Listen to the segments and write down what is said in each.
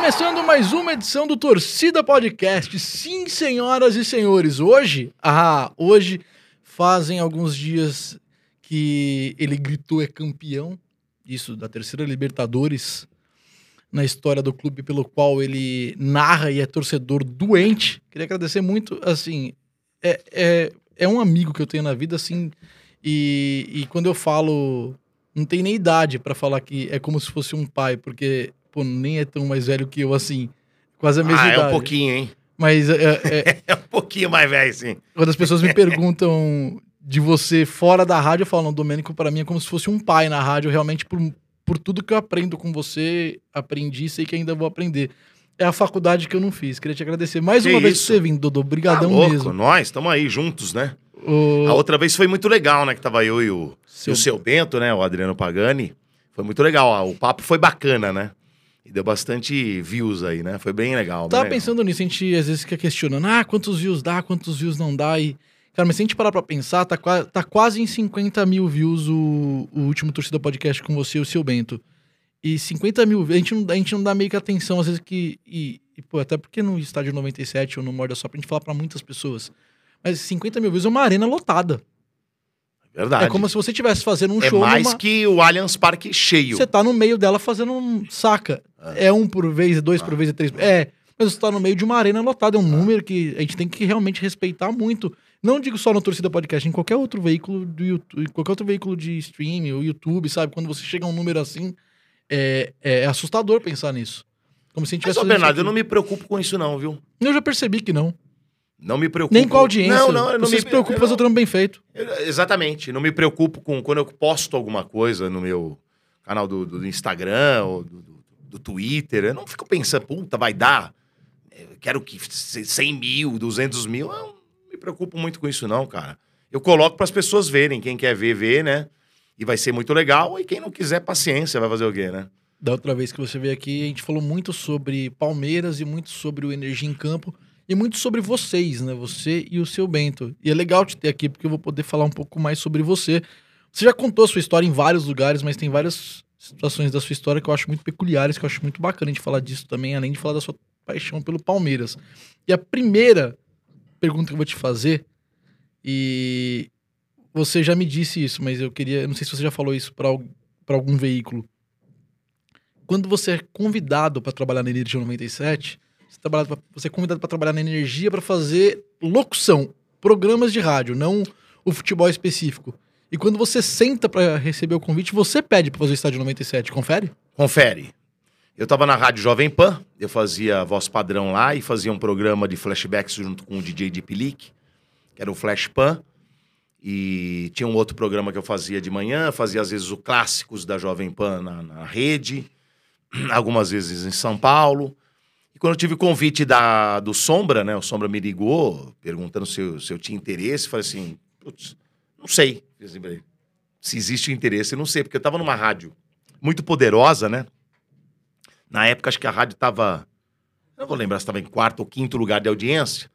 Começando mais uma edição do Torcida Podcast. Sim, senhoras e senhores, hoje, ah, hoje fazem alguns dias que ele gritou é campeão, isso da terceira Libertadores na história do clube pelo qual ele narra e é torcedor doente. Queria agradecer muito, assim, é, é, é um amigo que eu tenho na vida, assim, e, e quando eu falo, não tem nem idade para falar que é como se fosse um pai, porque, pô, nem é tão mais velho que eu, assim, quase a mesma ah, idade. é um pouquinho, hein? Mas é, é, É um pouquinho mais velho, sim. quando as pessoas me perguntam de você fora da rádio, eu falo, Domênico, para mim é como se fosse um pai na rádio, realmente por, por tudo que eu aprendo com você, aprendi, sei que ainda vou aprender. É a faculdade que eu não fiz. Queria te agradecer mais Que uma vez por isso? você vindo, Dodô. Tá Obrigadão louco, mesmo. nós estamos aí juntos, né? O- A outra vez foi muito legal, né? Que tava eu e o Seu- seu, o seu Bento, né? O Adriano Pagani. Foi muito legal. ah, O papo foi bacana, né? E deu bastante views aí, né? Foi bem legal. bem Tava legal. pensando nisso, a gente às vezes fica questionando, ah, quantos views dá, quantos views não dá, e... Cara, mas se a gente parar pra pensar, tá, tá quase em 50 mil views o, o último Torcida Podcast com você e o seu Bento. E 50 mil, a gente, não, a gente não dá meio que atenção, às vezes, que... E, e, pô, até porque no Estádio 97 ou no Morda Só, pra gente falar pra muitas pessoas. Mas 50 mil views é uma arena lotada. Verdade. É como se você estivesse fazendo um É show mais numa... que o Allianz Parque cheio. Você tá no meio dela fazendo um. Saca? É um por vez, é dois por vez, é três. É. Mas você tá no meio de uma arena lotada. É um número que a gente tem que realmente respeitar muito. Não digo só no Torcida Podcast, em qualquer outro veículo do YouTube, qualquer outro veículo de streaming, ou YouTube, sabe? Quando você chega a um número assim, é, é assustador pensar nisso. Como se a gente Mas, tivesse ô, fazendo Bernardo, eu não me preocupo com isso não, viu? Eu já percebi que não. Não me preocupo. Nem com a audiência. Não, não, eu não você me se preocupa fazer o trampo bem feito. Eu- Exatamente. Não me preocupo com quando eu posto alguma coisa no meu canal do, do Instagram ou do, do- Twitter. Eu não fico pensando, puta, vai dar. Eu quero que se- 100 mil, 200 mil. Eu não me preocupo muito com isso, não, cara. Eu coloco para as pessoas verem. Quem quer ver, vê, né? E vai ser muito legal. E quem não quiser, paciência, vai fazer o quê, né? Da outra vez que você veio aqui, a gente falou muito sobre Palmeiras e muito sobre o Energia em Campo e muito sobre vocês, né? Você e o seu Bento. E é legal te ter aqui porque eu vou poder falar um pouco mais sobre você. Você já contou a sua história em vários lugares, mas tem várias situações da sua história que eu acho muito peculiares, que eu acho muito bacana gente falar disso também, além de falar da sua paixão pelo Palmeiras. E a primeira pergunta que eu vou te fazer, e você já me disse isso, mas eu queria, não sei se você já falou isso para algum veículo quando você é convidado para trabalhar na Energia 97, você, trabalha pra- você é convidado para trabalhar na Energia para fazer locução, programas de rádio, não o futebol específico. E quando você senta para receber o convite, você pede para fazer o estádio 97, confere? Confere. Eu tava na Rádio Jovem Pan, eu fazia voz padrão lá e fazia um programa de flashbacks junto com o DJ de Pilic, que era o Flash Pan. E tinha um outro programa que eu fazia de manhã, fazia às vezes o clássicos da Jovem Pan na, na rede, algumas vezes em São Paulo. E quando eu tive o convite da, do Sombra, né? O Sombra me ligou perguntando se eu, se eu tinha interesse. Falei assim, putz, não sei. Se existe interesse, eu não sei, porque eu tava numa rádio muito poderosa, né? Na época, acho que a rádio estava. Não vou lembrar se estava em quarto ou quinto lugar de audiência.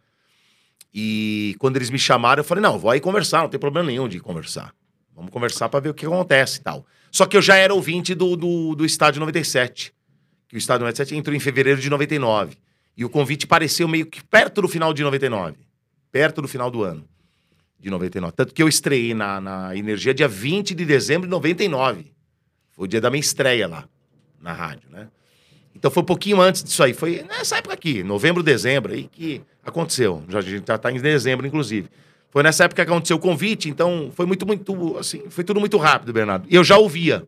E quando eles me chamaram, eu falei: não, vou aí conversar, não tem problema nenhum de conversar. Vamos conversar para ver o que acontece e tal. Só que eu já era ouvinte do, do, do Estádio 97. Que o Estádio 97 entrou em fevereiro de 99. E o convite pareceu meio que perto do final de 99. Perto do final do ano de 99. Tanto que eu estreiei na, na Energia dia 20 de dezembro de 99. Foi o dia da minha estreia lá, na rádio, né? Então foi um pouquinho antes disso aí. Foi nessa época aqui, novembro, dezembro, aí que aconteceu. Já, a gente já tá em dezembro, inclusive. Foi nessa época que aconteceu o convite, então foi muito, muito, assim, foi tudo muito rápido, Bernardo. E eu já ouvia.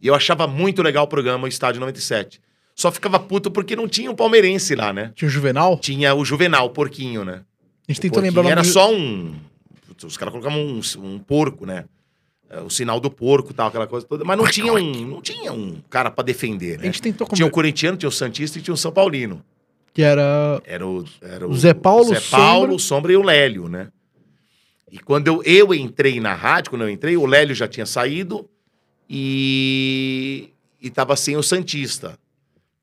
E eu achava muito legal o programa o Estádio 97. Só ficava puto porque não tinha um palmeirense lá, né? Tinha o Juvenal? Tinha o Juvenal, o porquinho, né? A gente O tentou lembrar o nome Era do- só um. Os caras colocavam um, um porco, né? É, O sinal do porco e tal, aquela coisa toda. Mas não tinha um, não tinha um cara pra defender, A né? gente tentou Tinha o conversar. corintiano, tinha o Santista e tinha o São Paulino. Que era. Era o, era O Zé Paulo, Zé Paulo, o Sombra e o Lélio, né? E quando eu, eu entrei na rádio, quando eu entrei, o Lélio já tinha saído e, e tava sem o Santista.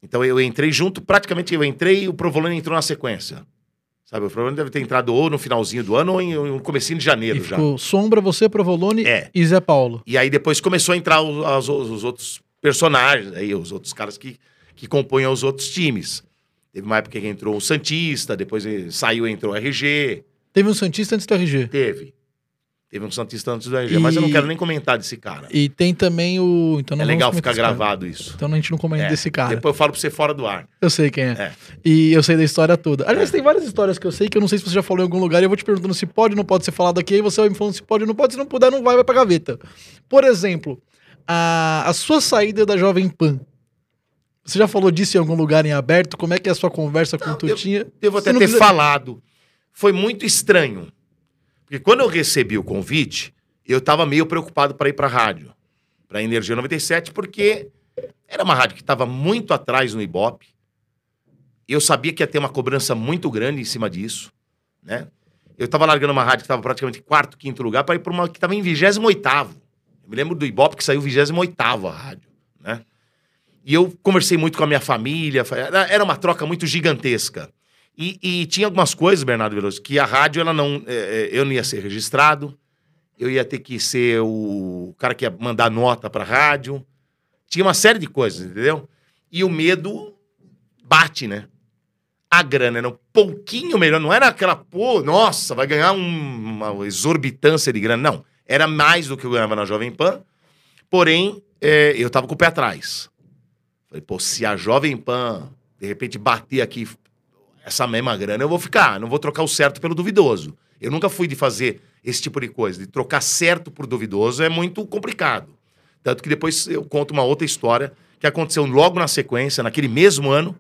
Então eu entrei junto, praticamente eu entrei e o Provolone entrou na sequência. Sabe, o Provolone deve ter entrado ou no finalzinho do ano ou em- no comecinho de janeiro E já. ficou Sombra, você, Provolone É. e Zé Paulo. E aí depois começou a entrar os, as- os outros personagens, aí, os outros caras que, que compõem os outros times. Teve uma época que entrou o Santista, depois saiu e entrou o RG. Teve um Santista antes do RG. Teve. Teve um Santista antes do RG, mas eu não E- quero nem comentar desse cara. E tem também o. Então não é legal ficar gravado isso. Então a gente não comenta É, desse cara. Depois eu falo pra você fora do ar. Eu sei quem é. É. E eu sei da história toda. Aliás, tem várias histórias que eu sei que eu não sei se você já falou em algum lugar e eu vou te perguntando se pode ou não pode ser falado aqui. Aí você vai me falando se pode ou não pode. Se não puder, não vai, vai pra gaveta. Por exemplo, a, a sua saída da Jovem Pan. Você já falou disso em algum lugar em aberto? Como é que é a sua conversa com o Tutinha? Devo até ter precisa- falado. Foi muito estranho. Porque quando eu recebi o convite, eu estava meio preocupado para ir para a rádio, para a Energia 97, porque era uma rádio que estava muito atrás no Ibope. Eu sabia que ia ter uma cobrança muito grande em cima disso, né? Eu estava largando uma rádio que estava praticamente quarto, quinto lugar para ir para uma que estava em 28º. Eu me lembro do Ibope que saiu 28º a rádio, né? E eu conversei muito com a minha família, fa- era era uma troca muito gigantesca. E, e tinha algumas coisas, Bernardo Veloso, que a rádio, ela não. é, é, eu não ia ser registrado, eu ia ter que ser o cara que ia mandar nota pra rádio. Tinha uma série de coisas, entendeu? E o medo bate, né? A grana era um pouquinho melhor, não era aquela, pô, nossa, vai ganhar um- uma exorbitância de grana. Não, era mais do que eu ganhava na Jovem Pan, porém, é, eu tava com o pé atrás. Falei, pô, se a Jovem Pan, de repente, bater aqui essa mesma grana, eu vou ficar. Não vou trocar o certo pelo duvidoso. Eu nunca fui de fazer esse tipo de coisa. De trocar certo por duvidoso é muito complicado. Tanto que depois eu conto uma outra história que aconteceu logo na sequência, naquele mesmo ano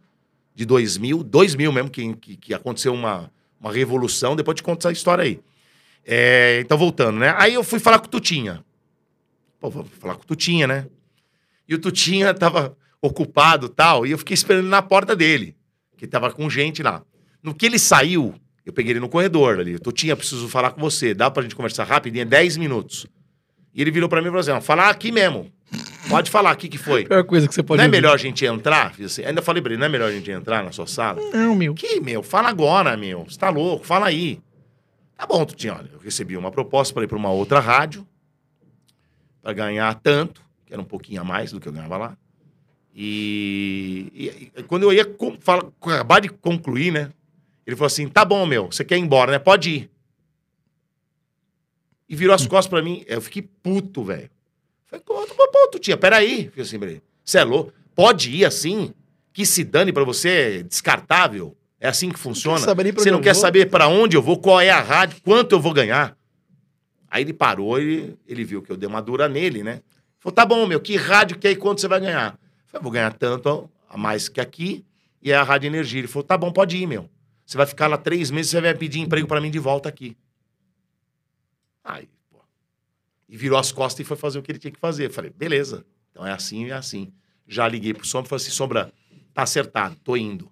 de 2000, 2000 mesmo, que, que, que aconteceu uma, uma revolução. Depois te conto essa história aí. É, então, voltando, né? Aí eu fui falar com o Tutinha. Pô, vou falar com o Tutinha, né? E o Tutinha tava ocupado tal, e eu fiquei esperando na porta dele, que tava com gente lá. No que ele saiu, eu peguei ele no corredor ali. Tutinha, preciso falar com você. Dá pra gente conversar rapidinho? É 10 minutos. E ele virou pra mim e falou assim: ó, falar aqui mesmo. Pode falar aqui que foi. Pior coisa que você pode Não é ouvir. melhor a gente entrar? Assim. Ainda falei pra ele, não é melhor a gente entrar na sua sala? Não, meu. Que, meu? Fala agora, meu. Você tá louco? Fala aí. Tá bom, Tutinha, olha, eu recebi uma proposta para ir para uma outra rádio para ganhar tanto, que era um pouquinho a mais do que eu ganhava lá. E, e- quando eu ia com- fala- acabar de concluir, né? Ele falou assim: tá bom, meu, você quer ir embora, né? Pode ir. E virou as costas pra mim. Eu fiquei puto, velho. Falei, pô, pô, Tutinha, peraí. Fiquei assim, peraí. Você é louco? Pode ir assim? Que se dane pra você, é descartável? É assim que funciona? saber pra Você não quer saber pra onde eu vou, qual é a rádio, quanto eu vou ganhar? Aí ele parou e ele viu que eu dei uma dura nele, né? Falou, tá bom, meu, que rádio que é e quanto você vai ganhar? Eu vou ganhar tanto a mais que aqui e é a Rádio Energia. Ele falou, tá bom, pode ir, meu. Você vai ficar lá três meses, você vai pedir emprego pra mim de volta aqui. Aí, pô. E virou as costas e foi fazer o que ele tinha que fazer. Eu falei, beleza, então é assim e é assim. Já liguei pro Sombra e falei assim, Sombra, tá acertado, tô indo.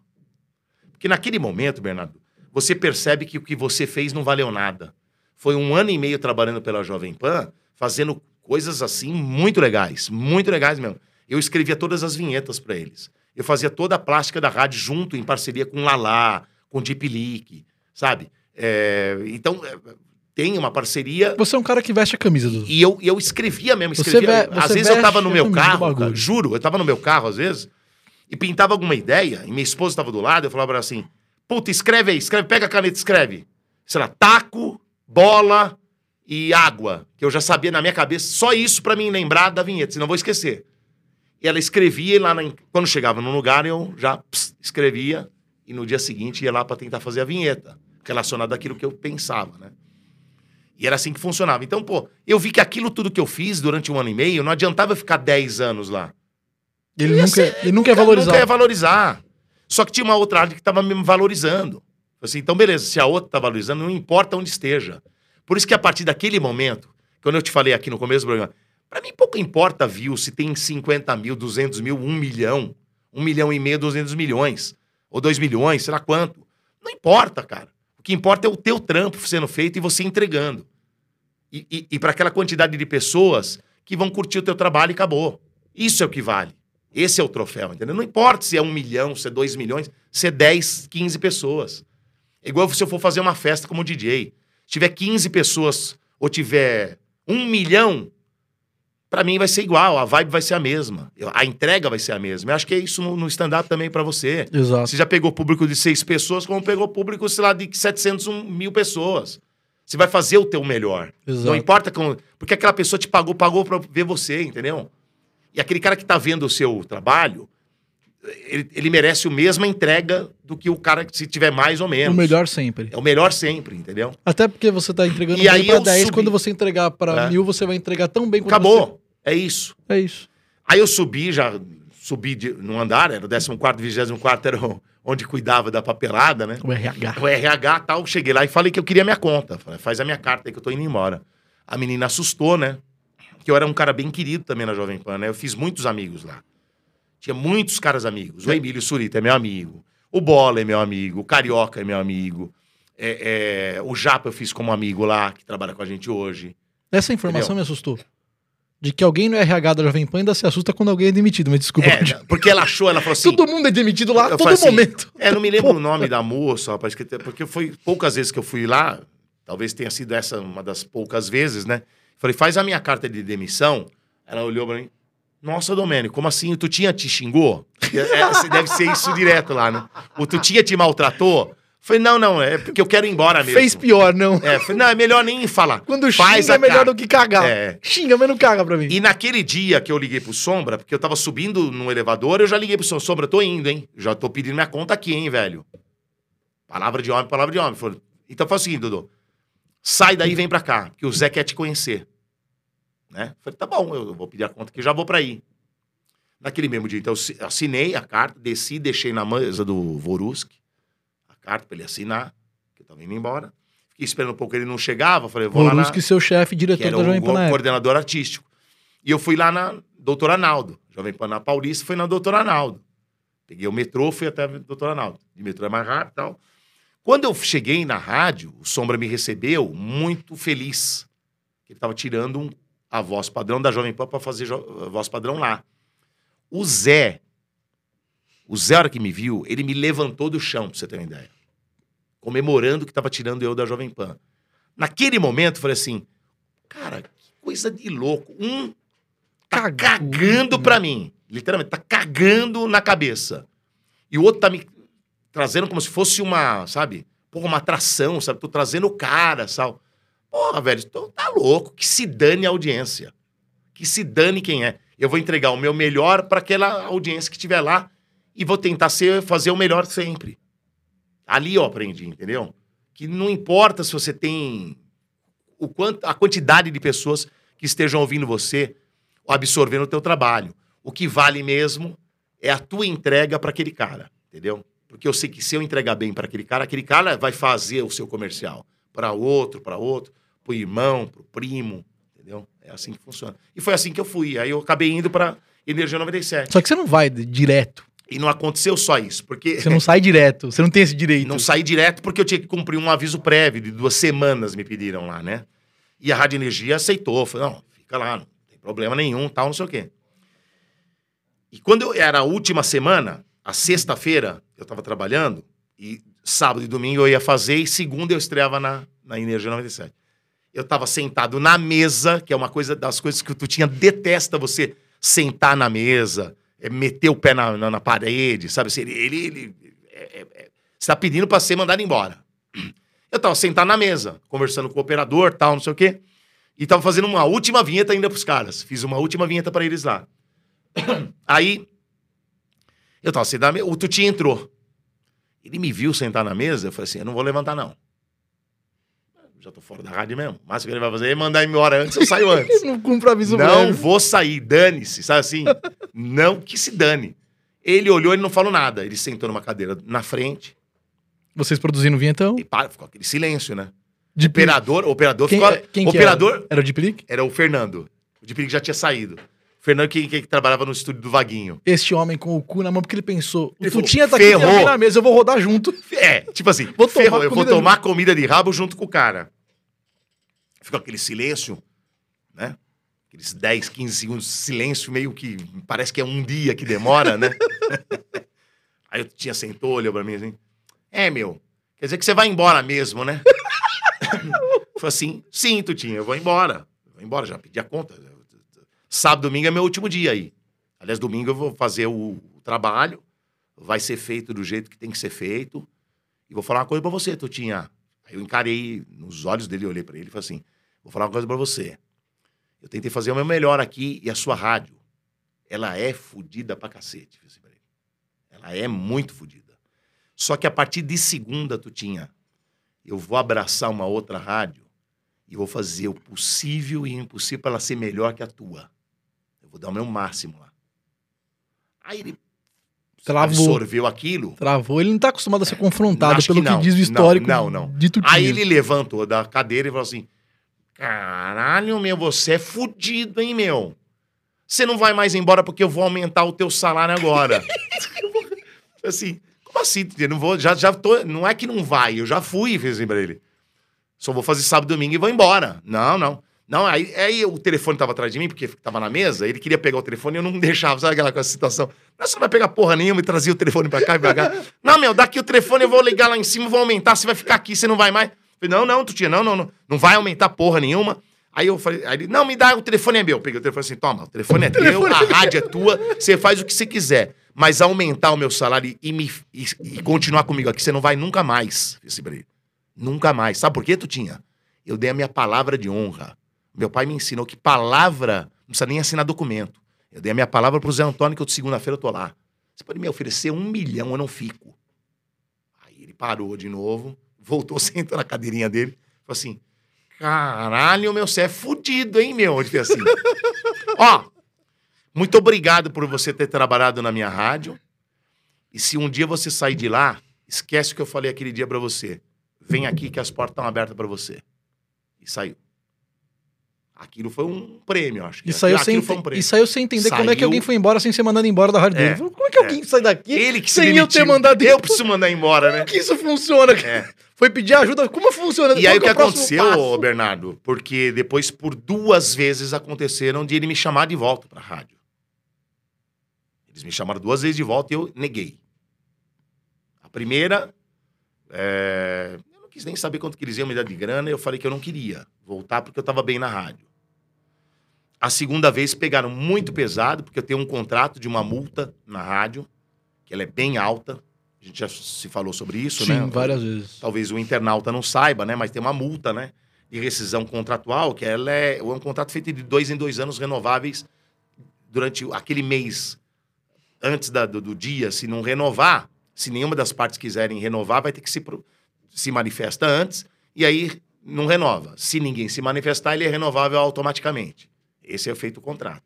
Porque naquele momento, Bernardo, você percebe que o que você fez não valeu nada. Foi um ano e meio trabalhando pela Jovem Pan, fazendo coisas assim muito legais, muito legais mesmo. Eu escrevia todas as vinhetas para eles. Eu fazia toda a plástica da rádio junto, em parceria com Lala, com Deep Leak, sabe? É, então, é, tem uma parceria Você é um cara que veste a camisa do. e eu, eu escrevia mesmo, Você escrevia. ve- às você vezes eu tava no meu carro, cara, juro, eu tava no meu carro às vezes, e pintava alguma ideia, e minha esposa tava do lado, eu falava pra ela assim, puta, escreve aí, escreve, pega a caneta, escreve. Sei lá, taco, bola e água, que eu já sabia na minha cabeça, só isso pra mim lembrar da vinheta, senão eu vou esquecer. E ela escrevia e lá, na- quando chegava num lugar, eu já pss, escrevia, e no dia seguinte ia lá pra tentar fazer a vinheta, relacionada àquilo que eu pensava, né? E era assim que funcionava. Então, pô, eu vi que aquilo tudo que eu fiz durante um ano e meio, não adiantava eu ficar 10 anos lá. Ele Ia nunca, ser- ele nunca é valorizado. Nunca ia valorizar. Só que tinha uma outra área que estava me valorizando. Assim, então, beleza, se a outra está valorizando, não importa onde esteja. Por isso que a partir daquele momento, quando eu te falei aqui no começo do programa, para mim pouco importa view, se tem 50 mil, 200 mil, 1 milhão, 1 milhão e meio, 200 milhões, ou 2 milhões, sei lá quanto. Não importa, cara. O que importa é o teu trampo sendo feito e você entregando. E, e, e para aquela quantidade de pessoas que vão curtir o teu trabalho e acabou. Isso é o que vale. Esse é o troféu, entendeu? Não importa se é um milhão, se é dois milhões, se é 10, 15 pessoas. É igual se eu for fazer uma festa como DJ. Se tiver 15 pessoas ou tiver um milhão, Pra mim vai ser igual, a vibe vai ser a mesma. A entrega vai ser a mesma. Eu acho que é isso no, no stand-up também pra você. Exato. Você já pegou público de seis pessoas, como pegou público, sei lá, de 700 um mil pessoas. Você vai fazer o teu melhor. Exato. Não importa como. Porque aquela pessoa te pagou, pagou pra ver você, entendeu? E aquele cara que tá vendo o seu trabalho, ele, ele merece a mesma entrega do que o cara que se tiver mais ou menos. O melhor sempre. É o melhor sempre, entendeu? Até porque você tá entregando E aí pra eu 10, subi. quando você entregar pra É. mil, você vai entregar tão bem quanto Acabou. É isso. É isso. Aí eu subi, já subi de, no andar, era o 14, 24 era o- onde cuidava da papelada, né? O RH. O RH e tal, cheguei lá e falei que eu queria minha conta. Falei, faz a minha carta aí que eu tô indo embora. A menina assustou, né? Que eu era um cara bem querido também na Jovem Pan, né? Eu fiz muitos amigos lá. Tinha muitos caras amigos. O Emílio Surita é meu amigo. O Bola é meu amigo. O Carioca é meu amigo. É, é, o Japa eu fiz como amigo lá, que trabalha com a gente hoje. Essa informação me assustou. De que alguém no RH da Jovem Pan ainda se assusta quando alguém é demitido, mas desculpa. É, porque ela achou, ela falou assim... Todo mundo é demitido lá todo assim, momento. É, não me lembro o nome da moça, rapaz, que- porque foi poucas vezes que eu fui lá, talvez tenha sido essa uma das poucas vezes, né? Falei, faz a minha carta de demissão. Ela olhou pra mim, nossa, Domênico, como assim? O Tutinha te xingou? É, deve ser isso direto lá, né? O Tutinha te maltratou? Falei, não, não, é porque eu quero ir embora mesmo. Fez pior, não. É, falei, não, é melhor nem falar. Quando Faz xinga é melhor do que cagar. É. Xinga, mas não caga pra mim. E naquele dia que eu liguei pro Sombra, porque eu tava subindo no elevador, eu já liguei pro Sombra, Sombra, tô indo, hein? Já tô pedindo minha conta aqui, hein, velho? Palavra de homem, palavra de homem. Falei, então faz o seguinte, Dudu. Sai daí e vem pra cá, que o Zé quer te conhecer. Né? Falei, tá bom, eu vou pedir a conta que já vou pra aí. Naquele mesmo dia, então, eu assi- assinei a carta, desci, deixei na mesa do Voruski carta pra ele assinar, que eu tava indo embora. Fiquei esperando um pouco, ele não chegava, falei, vou lá na Borusky, seu chefe, que diretor era da Jovem Pan coordenador artístico. E eu fui lá na doutora Arnaldo. Jovem Pan na Paulista, fui na doutora Arnaldo. Peguei o metrô, fui até a doutora Arnaldo. De metrô é mais rápido e tal. Quando eu cheguei na rádio, o Sombra me recebeu muito feliz. Ele estava tirando um- a voz padrão da Jovem Pan para fazer a voz padrão lá. O Zé, o Zé, a hora que me viu, ele me levantou do chão, pra você ter uma ideia. Comemorando que estava tirando eu da Jovem Pan. Naquele momento, eu falei assim, cara, que coisa de louco. Um tá Cagou, cagando pra mim. Literalmente, tá cagando na cabeça. E o outro tá me trazendo como se fosse uma, sabe? Porra, uma atração, sabe? Tô trazendo o cara, sabe? Porra, velho, tô, tá louco. Que se dane a audiência. Que se dane quem é. Eu vou entregar o meu melhor pra aquela audiência que estiver lá e vou tentar ser, fazer o melhor sempre. Ali eu aprendi, entendeu? Que não importa se você tem o quanto, a quantidade de pessoas que estejam ouvindo você absorvendo o teu trabalho. O que vale mesmo é a tua entrega para aquele cara, entendeu? Porque eu sei que se eu entregar bem para aquele cara, aquele cara vai fazer o seu comercial para outro, para outro, pro irmão, pro primo, entendeu? É assim que funciona. E foi assim que eu fui. Aí eu acabei indo para Energia 97. Só que você não vai direto. E não aconteceu só isso, porque Você não sai direto. Você não tem esse direito. não saí direto porque eu tinha que cumprir um aviso prévio de duas semanas, me pediram lá, né? E a Rádio Energia aceitou. Falou, não, fica lá, não tem problema nenhum, tal, não sei o quê. E quando eu, era a última semana, a sexta-feira, eu tava trabalhando, e sábado e domingo eu ia fazer, e segunda eu estreava na, na Energia 97. Eu tava sentado na mesa, que é uma coisa das coisas que o Tutinha detesta você sentar na mesa, meter o pé na, na, na parede, sabe? Assim, ele, ele, ele- é- é- é- você tá pedindo pra ser mandado embora. Eu tava sentado na mesa, conversando com o operador, tal, não sei o quê. E tava fazendo uma última vinheta ainda pros caras. Fiz uma última vinheta pra eles lá. Aí, eu tava sentado na mesa, o Tuti entrou. Ele me viu sentar na mesa, eu falei assim, eu não vou levantar não. Já tô fora da rádio mesmo. Mas o que ele vai fazer é mandar embora antes, eu saio antes. Não cumpre aviso Não prévio. vou sair, dane-se, sabe assim? não que se dane. Ele olhou, ele não falou nada. Ele sentou numa cadeira na frente Vocês produzindo vinhetão? e pá, ficou aquele silêncio, né? De Operador, operador Quem, ficou. é- quem que operador era? Era o de Plique? era? o Fernando. O de Perigo já tinha saído. O Fernando que, que trabalhava no estúdio do Vaguinho. Este homem com o cu na mão, porque ele pensou, o Ele falou, Tutinha tá aqui, ferrou. alguém na mesa, eu vou rodar junto. É, tipo assim, Vou tomar ferrou, eu vou comida tomar comida de rabo junto com o cara. Ficou aquele silêncio, né? Aqueles 10, 15 segundos de silêncio, meio que parece que é um dia que demora, né? Aí eu tinha sentou, olhou pra mim assim: É, meu, quer dizer que você vai embora mesmo, né? Falei assim: Sim, Tutinha, eu vou embora. Eu vou embora, já pedi a conta. Sábado, domingo é meu último dia aí. Aliás, domingo eu vou fazer o, trabalho, vai ser feito do jeito que tem que ser feito. E vou falar uma coisa pra você, Tutinha. Aí eu encarei nos olhos dele, olhei pra ele e falei assim: vou falar uma coisa pra você. Eu tentei fazer o meu melhor aqui e a sua rádio, ela é fodida pra cacete. Ela é muito fodida. Só que a partir de segunda, Tutinha, eu vou abraçar uma outra rádio e vou fazer o possível e o impossível para ela ser melhor que a tua. Vou dar o meu máximo lá. Aí ele Travou. absorveu aquilo. Travou. Ele não tá acostumado a ser confrontado Acho pelo que que, não. diz o Não, histórico não, não. de Tutinha. Aí ele levantou da cadeira e falou assim: Caralho, meu, você é fudido, hein, meu? Você não vai mais embora porque eu vou aumentar o teu salário agora. assim, como assim? Eu não vou, já, já tô, não é que não vai, eu já fui, fez assim pra ele. Só vou fazer sábado e domingo e vou embora. Não, não. Não, aí, aí o telefone tava atrás de mim, porque tava na mesa, ele queria pegar o telefone e eu não deixava, sabe aquela situação? Não, você não vai pegar porra nenhuma e trazer o telefone pra cá e pra cá. não, meu, daqui o telefone eu vou ligar lá em cima, vou aumentar, você vai ficar aqui, você não vai mais. Eu falei, não, não, Tutinha, não, não, não, não vai aumentar porra nenhuma. Aí eu falei, aí ele, não, me dá, o telefone é meu. Eu peguei o telefone assim, toma, o telefone é teu, a rádio é tua, você faz o que você quiser. Mas aumentar o meu salário e, me, e, e continuar comigo aqui, você não vai nunca mais. Esse ele. Nunca mais. Sabe por quê, Tutinha? Eu dei a minha palavra de honra. Meu pai me ensinou que palavra não precisa nem assinar documento. Eu dei a minha palavra pro Zé Antônio, que eu, segunda-feira eu tô lá. Você pode me oferecer um milhão, eu não fico. Aí ele parou de novo, voltou, sentou na cadeirinha dele, falou assim: caralho, meu, você é fudido, hein, meu? Ele fez assim. Ó, muito obrigado por você ter trabalhado na minha rádio. E se um dia você sair de lá, esquece o que eu falei aquele dia pra você. Vem aqui que as portas estão abertas pra você. E saiu. Aquilo foi um prêmio, acho. que E saiu, sem, foi um prêmio. e saiu sem entender como é que Saiu- alguém foi embora sem ser mandado embora da rádio É, Como é que alguém sai daqui Ele que se sem eu ter mandado Eu preciso mandar embora, né? Como que isso funciona? É. Foi pedir ajuda. Como funciona? E aí o que Qual é aconteceu, passo? Bernardo? Porque depois, por duas vezes, aconteceram de ele me chamar de volta pra rádio. Eles me chamaram duas vezes de volta e eu neguei. A primeira, é, eu não quis nem saber quanto que eles iam me dar de grana, eu falei que eu não queria voltar porque eu tava bem na rádio. A segunda vez pegaram muito pesado, porque eu tenho um contrato de uma multa na rádio, que ela é bem alta. A gente já se falou sobre isso, Sim, né? várias vezes. talvez o internauta não saiba, né? Mas tem uma multa, né? De rescisão contratual, que ela é, é um contrato feito de dois em dois anos renováveis durante aquele mês antes da- do, do dia. Se não renovar, se nenhuma das partes quiserem renovar, vai ter que se, se manifesta antes e aí não renova. Se ninguém se manifestar, ele é renovável automaticamente. Esse é feito o contrato.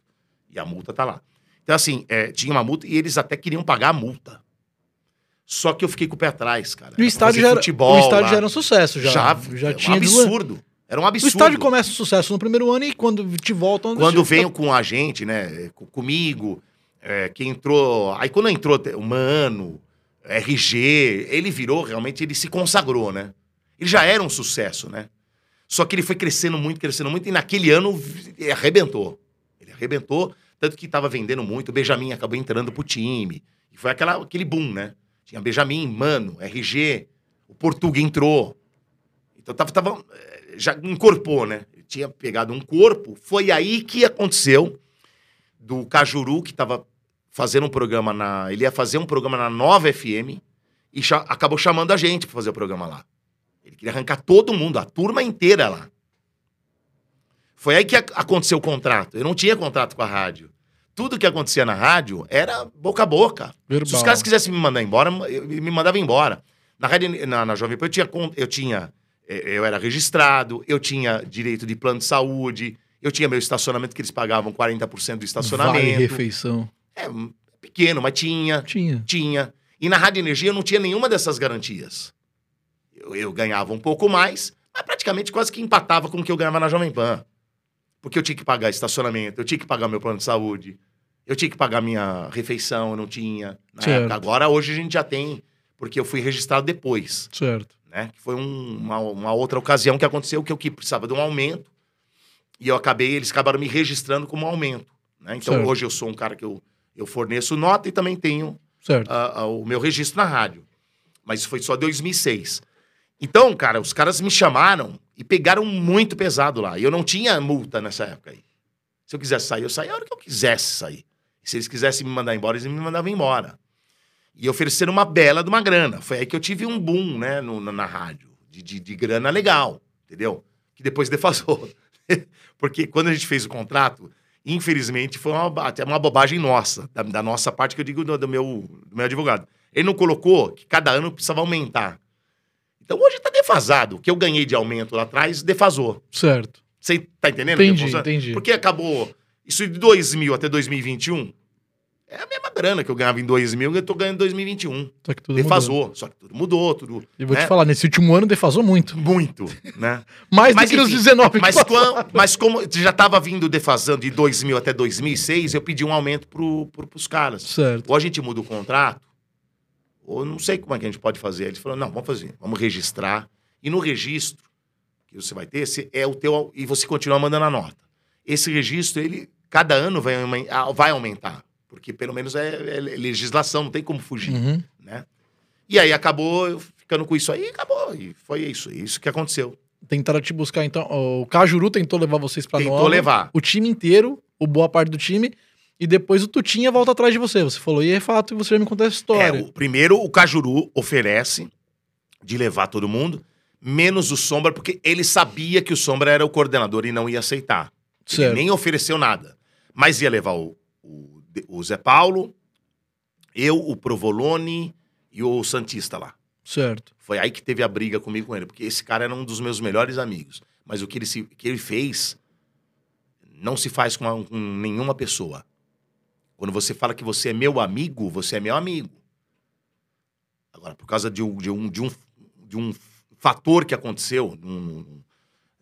E a multa tá lá. Então, assim, é, tinha uma multa e eles até queriam pagar a multa. Só que eu fiquei com o pé atrás, cara. E o estádio, já era, futebol o estádio lá. já era um sucesso. Já, Já, já é tinha um absurdo. Era um O absurdo. estádio começa um sucesso no primeiro ano e quando te voltam. Quando veio com a gente, né, co- comigo, é, que entrou... Aí quando entrou o Mano, RG, ele virou, realmente, ele se consagrou, né? Ele já era um sucesso, né? Só que ele foi crescendo muito, crescendo muito, e naquele ano vi- arrebentou. Ele arrebentou, tanto que estava vendendo muito. O Benjamin acabou entrando pro time. E foi aquela, aquele boom, né? Tinha Benjamin, Mano, RG, o Portuga entrou. Então tava, tava, eh, já incorporou, né? Ele tinha pegado um corpo. Foi aí que aconteceu do Cajuru, que tava fazendo um programa na. Ele ia fazer um programa na Nova FM e acabou chamando a gente pra fazer o programa lá. Ele queria arrancar todo mundo, a turma inteira lá. Foi aí que ac- aconteceu o contrato. Eu não tinha contrato com a rádio. Tudo que acontecia na rádio era boca a boca. Verbal. Se os caras quisessem me mandar embora, eu me mandava embora. Na rádio, na, na Jovem Pan, eu tinha, eu tinha, eh, eu era registrado, eu tinha direito de plano de saúde, eu tinha meu estacionamento que eles pagavam 40% do Vale estacionamento. refeição. É, um, pequeno, mas tinha, Tinha. tinha. E na Rádio Energia eu não tinha nenhuma dessas garantias. Eu, ganhava um pouco mais, mas praticamente quase que empatava com o que eu ganhava na Jovem Pan. Porque eu tinha que pagar estacionamento, eu tinha que pagar meu plano de saúde, eu tinha que pagar minha refeição, eu não tinha. Época. Agora, hoje a gente já tem, porque eu fui registrado depois, Certo. né? Que foi um- uma, uma outra ocasião que aconteceu que eu que precisava de um aumento e eu acabei, eles acabaram me registrando como um aumento. Né? Então, Certo. hoje eu sou um cara que eu, eu forneço nota e também tenho Certo. a- a- o meu registro na rádio. Mas isso foi só 2006. Então, cara, os caras me chamaram e pegaram muito pesado lá. E eu não tinha multa nessa época aí. Se eu quisesse sair, eu saía a hora que eu quisesse sair. Se eles quisessem me mandar embora, eles me mandavam embora. E ofereceram uma bela de uma grana. Foi aí que eu tive um boom, né, no, na, na rádio, de, de, de grana legal, entendeu? Que depois defasou. Porque quando a gente fez o contrato, infelizmente, foi uma, até uma bobagem nossa, da, da nossa parte, que eu digo do, do meu, do meu advogado. Ele não colocou que cada ano precisava aumentar. Então hoje tá defasado. O que eu ganhei de aumento lá atrás, defasou. Certo. Você tá entendendo? Entendi, entendi. Porque acabou. Isso de 2000 até 2021 é a mesma grana que eu ganhava em 2000 que eu tô ganhando em 2021. Só que tudo mudou. defasou. Só que tudo mudou, tudo. E vou né? te falar, nesse último ano defasou muito. Muito, né? Mais Mas, do que nos enfim, 19 que Mas, passaram. quan- mas como já tava vindo defasando de 2000 até 2006, eu pedi um aumento pro, pros caras. Certo. Ou a gente muda o contrato, ou não sei como é que a gente pode fazer. Eles falaram, não, vamos fazer, vamos registrar. E no registro que você vai ter, esse é o teu. E você continua mandando a nota. Esse registro, ele, cada ano vai, vai aumentar. Porque pelo menos é, é legislação, não tem como fugir. Uhum. Né? E aí acabou ficando com isso aí e acabou. E foi isso, isso que aconteceu. Tentaram te buscar, então. O Cajuru tentou levar vocês pra Tentou Nova. levar. O time inteiro, o boa parte do time. E depois o Tutinha volta atrás de você. Você falou, e é fato, e você já me contou essa É, história. o, primeiro, o Cajuru oferece de levar todo mundo, menos o Sombra, porque ele sabia que o Sombra era o coordenador e não ia aceitar. Ele Certo. nem ofereceu nada. Mas ia levar o, o, o Zé Paulo, eu, o Provolone e o Santista lá. Certo. Foi aí que teve a briga comigo com ele, porque esse cara era um dos meus melhores amigos. Mas o que ele, se, que ele fez não se faz com, uma- com nenhuma pessoa. Quando você fala que você é meu amigo, você é meu amigo. Agora, por causa de um, de um, de um, de um fator que aconteceu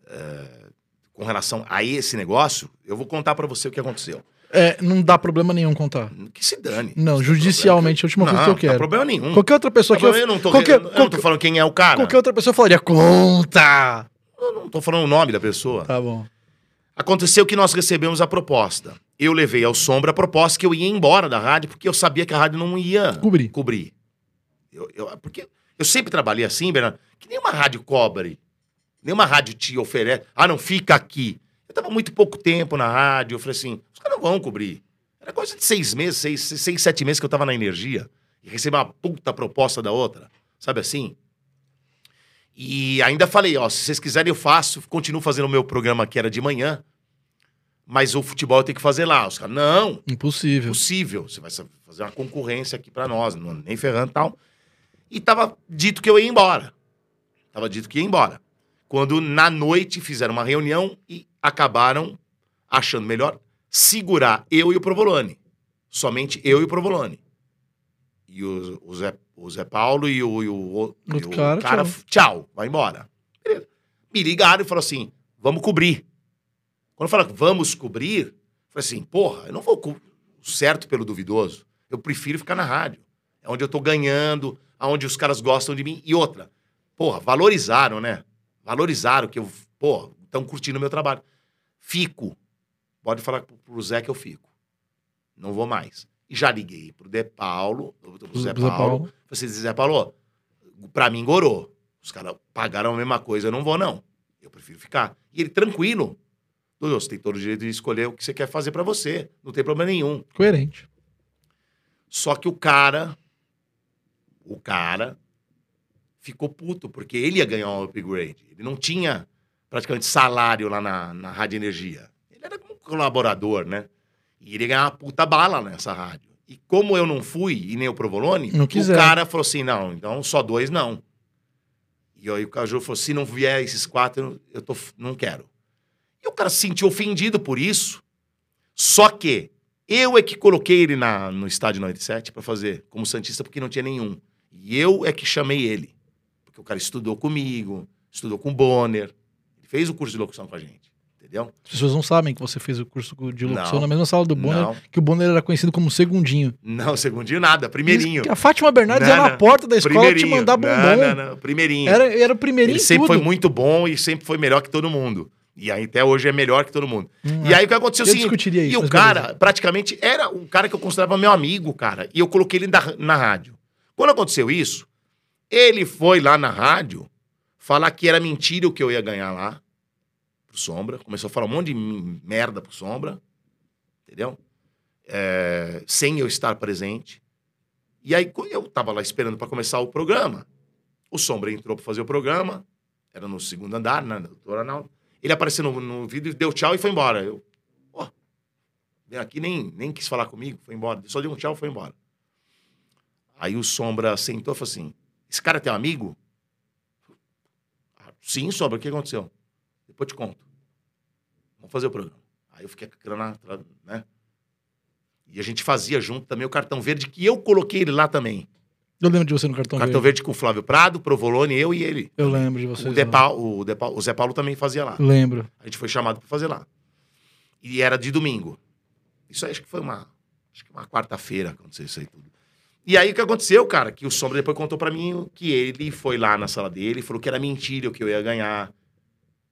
é, com relação a esse negócio, eu vou contar pra você o que aconteceu. É, não dá problema nenhum contar. Que se dane. Não, judicialmente, é a última não, coisa que eu Não, quero. tem problema nenhum. Qualquer outra pessoa que eu, não tô, qualquer, eu não tô falando quem é o cara. qualquer outra pessoa falaria, conta! Eu não tô falando o nome da pessoa. Tá bom. Aconteceu que nós recebemos a proposta. Eu levei ao Sombra a proposta que eu ia embora da rádio, porque eu sabia que a rádio não ia Cobrir. cobrir. Eu, eu- porque eu sempre trabalhei assim, Bernardo, que nenhuma rádio cobre. Nenhuma rádio te oferece. Ah, não, fica aqui. Eu tava muito pouco tempo na rádio, eu falei assim, os caras não vão cobrir. Era coisa de seis meses, seis, seis, sete meses que eu tava na energia. E recebi uma puta proposta da outra. Sabe assim? E ainda falei, ó, se vocês quiserem eu faço, continuo fazendo o meu programa que era de manhã, mas o futebol tenho que fazer lá. Os caras, não, Impossível. possível. Você vai fazer uma concorrência aqui pra nós, não, nem ferrando e tal. E tava dito que eu ia embora. Tava dito que ia embora. Quando na noite fizeram uma reunião e acabaram achando melhor segurar eu e o Provolone. Somente eu e o Provolone. E o, o Zé, o Zé Paulo e o, e o, e Outro o cara, tchau. f- tchau, vai embora. Beleza. Me ligaram e falaram assim: vamos cobrir. Quando falaram vamos cobrir, eu falei assim: porra, eu não vou co- certo pelo duvidoso. Eu prefiro ficar na rádio. É onde eu tô ganhando, aonde os caras gostam de mim. E outra, porra, valorizaram, né? Valorizaram que eu, porra, estão curtindo o meu trabalho. Fico. Pode falar pro- Zé que eu fico. Não vou mais. E já liguei pro De Paulo, pro Zé Paulo. Paulo. Você diz, Zé Paulo, pra mim gorou. Os caras pagaram a mesma coisa, eu não vou, não. Eu prefiro ficar. E ele tranquilo. Dudu, você tem todo o direito de escolher o que você quer fazer pra você. Não tem problema nenhum. Coerente. Só que o cara, o cara ficou puto, porque ele ia ganhar um upgrade. Ele não tinha praticamente salário lá na, na Rádio Energia. Ele era como um colaborador, né? E ele ia ganhar uma puta bala nessa rádio. E como eu não fui, e nem o Provolone, Não o cara falou assim, não, então só dois não. E aí o Caju falou, se não vier esses quatro, eu tô, não quero. E o cara se sentiu ofendido por isso. Só que eu é que coloquei ele na, no estádio 97 para fazer como Santista, porque não tinha nenhum. E eu é que chamei ele. Porque o cara estudou comigo, estudou com o Bonner. Ele fez o curso de locução com a gente. Entendeu? As pessoas não sabem que você fez o curso de locução Não. na mesma sala do Bonner, Não. que o Bonner era conhecido como segundinho. Não, segundinho nada, primeirinho. A Fátima Bernardes Não, ia na porta da escola te mandar bombom. Não, não, não, primeirinho. Era, era o primeirinho Ele em sempre tudo. foi muito bom e sempre foi melhor que todo mundo. E aí até hoje é melhor que todo mundo. Hum, E aí o que aconteceu eu seguinte, discutiria isso, E o cara, beleza. praticamente, era um cara que eu considerava meu amigo, cara. E eu coloquei ele na, na rádio. Quando aconteceu isso, ele foi lá na rádio falar que era mentira o que eu ia ganhar lá pro Sombra. Começou a falar um monte de merda pro Sombra. entendeu? É, sem eu estar presente. E aí eu tava lá esperando para começar o programa. O Sombra entrou para fazer o programa, era no segundo andar, né, na doutora Arnaldo. Ele apareceu no, no vídeo, deu tchau e foi embora. Eu, veio aqui nem, nem quis falar comigo, foi embora. Só deu um tchau e foi embora. Aí o Sombra sentou e falou assim: Esse cara é teu amigo? "Ah, Sim, Sombra, o que aconteceu? Depois te conto. Vamos fazer o programa. Aí eu fiquei com a grana, né? E a gente fazia junto também o cartão verde, que eu coloquei ele lá também. Eu lembro de você no cartão, cartão verde. verde com o Flávio Prado, Provolone, eu e ele. Eu lembro de você. O, o, o Zé Paulo também fazia lá. Lembro. A gente foi chamado para fazer lá. E era de domingo. Isso aí acho que foi uma, acho que uma quarta-feira aconteceu isso aí tudo. E aí o que aconteceu, cara? Que o Sombra depois contou para mim que ele foi lá na sala dele e falou que era mentira, que eu ia ganhar,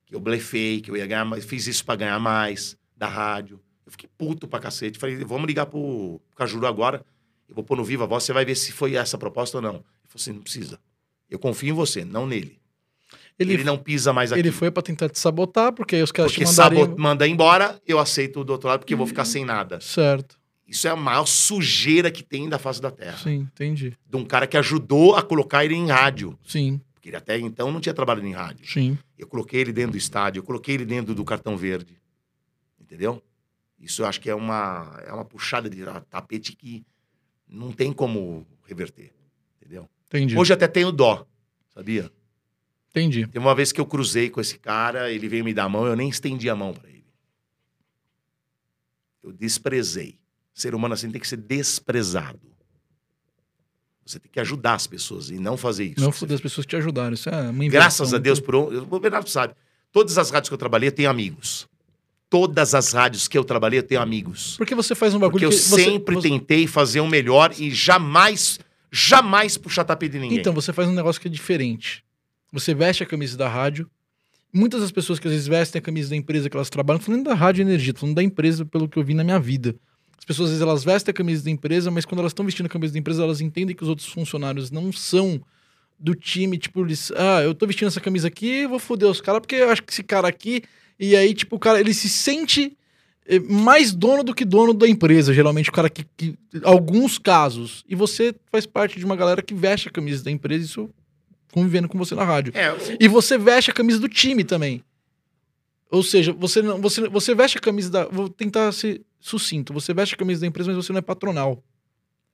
que eu blefei, que eu ia ganhar mais, fiz isso para ganhar mais da rádio. Eu fiquei puto pra cacete. Falei, vamos ligar pro Cajuru agora. Eu vou pôr no Viva Voz, você vai ver se foi essa proposta ou não. Ele falou assim, não precisa. Eu confio em você, não nele. Ele, Ele, não pisa mais aqui. ele foi pra tentar te sabotar, porque aí os caras Porque te mandariam... sabo- manda embora, eu aceito do outro lado, porque eu vou ficar sem nada. Certo. Isso é a maior sujeira que tem da face da Terra. Sim, entendi. De um cara que ajudou a colocar ele em rádio. Sim, Porque ele até então não tinha trabalhado em rádio. sim. Eu coloquei ele dentro do estádio, eu coloquei ele dentro do cartão verde. Entendeu? Isso eu acho que é uma, é uma puxada de tapete que não tem como reverter. Entendeu? Entendi. Hoje até tenho dó, sabia? Entendi. Tem uma vez que eu cruzei com esse cara, ele veio me dar a mão, eu nem estendi a mão pra ele. Eu desprezei. Ser humano assim tem que ser desprezado. Você tem que ajudar as pessoas e não fazer isso. Não foder as pessoas que te ajudaram. Isso é uma Graças a Deus, por o Bernardo sabe. Todas as rádios que eu trabalhei, eu tenho amigos. Todas as rádios que eu trabalhei, eu tenho amigos. Porque você faz um bagulho Porque eu que você- sempre você... tentei fazer o melhor e jamais, jamais puxar tapete de ninguém. Então, você faz um negócio que é diferente. Você veste a camisa da rádio. Muitas das pessoas que às vezes vestem a camisa da empresa que elas trabalham, falando da rádio energia, falando da empresa pelo que eu vi na minha vida. As pessoas às vezes elas vestem a camisa da empresa, mas quando elas estão vestindo a camisa da empresa, elas entendem que os outros funcionários não são do time, tipo, eles, ah, eu tô vestindo essa camisa aqui, vou foder os caras, porque eu acho que esse cara aqui, e aí, tipo, o cara, ele se sente eh, mais dono do que dono da empresa, geralmente o cara que, que alguns casos, e você faz parte de uma galera que veste a camisa da empresa, isso convivendo com você na rádio. É, E você veste a camisa do time também. Ou seja, você não, você, você veste a camisa da. Vou tentar ser sucinto. Você veste a camisa da empresa, mas você não é patronal.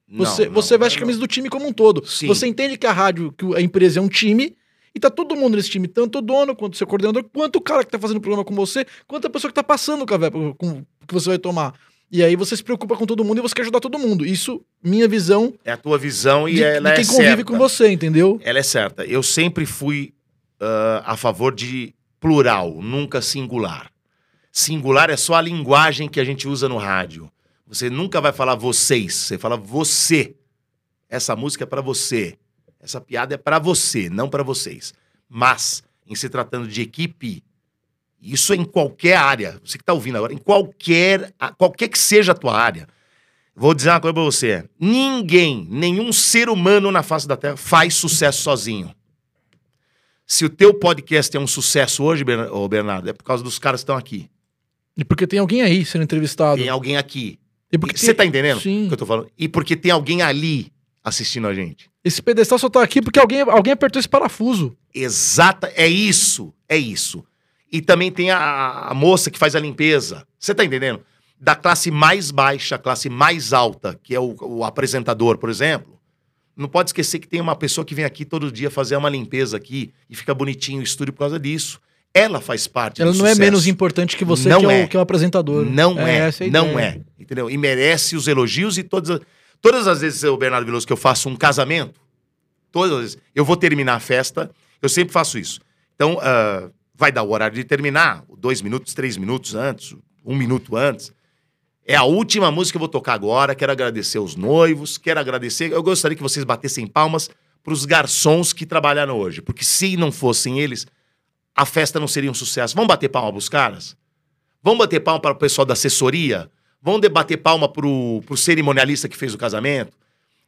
não, Você, não, você veste a não. camisa do time como um todo. Sim. Você entende que a rádio, que a empresa é um time, e tá todo mundo nesse time, tanto o dono, quanto o seu coordenador, quanto o cara que tá fazendo o programa com você, quanto a pessoa que tá passando o café com, que você vai tomar. E aí você se preocupa com todo mundo e você quer ajudar todo mundo. Isso, minha visão É a tua visão e de, ela de quem é convive certa. com você, entendeu? Ela é certa. Eu sempre fui ah, a favor de plural, nunca singular. Singular é só a linguagem que a gente usa no rádio. Você nunca vai falar vocês, você fala você. Essa música é para você. Essa piada é para você, não para vocês. Mas, em se tratando de equipe, isso é em qualquer área. Você que está ouvindo agora, em qualquer, qualquer que seja a tua área. Vou dizer uma coisa pra você. Ninguém, nenhum ser humano na face da Terra faz sucesso sozinho. Se o teu podcast é um sucesso hoje, Bernardo, é por causa dos caras que estão aqui. E porque tem alguém aí sendo entrevistado. Tem alguém aqui. E porque Você tem- tá entendendo o Sim. que eu tô falando? E porque tem alguém ali assistindo a gente. Esse pedestal só tá aqui porque alguém, alguém apertou esse parafuso. Exata, é isso, é isso. E também tem a, a moça que faz a limpeza. Você tá entendendo? Da classe mais baixa à classe mais alta, que é o, o apresentador, por exemplo. Não pode esquecer que tem uma pessoa que vem aqui todo dia fazer uma limpeza aqui e fica bonitinho o estúdio por causa disso. Ela faz parte Ela não é sucesso. menos importante que você, Não que, é é. o, que é o apresentador. Não é, essa a não é. Entendeu? E merece os elogios e todas as, todas as vezes, o Bernardo Veloso, que eu faço um casamento, todas as vezes, eu vou terminar a festa, eu sempre faço isso. Então, ah, vai dar o horário de terminar, dois minutos, três minutos antes, um minuto antes. É a última música que eu vou tocar agora. Quero agradecer os noivos, quero agradecer. Eu gostaria que vocês batessem palmas para os garçons que trabalharam hoje, porque se não fossem eles, a festa não seria um sucesso. Vamos bater palma para os caras? Vamos bater palma para o pessoal da assessoria? Vamos bater palma para o cerimonialista que fez o casamento?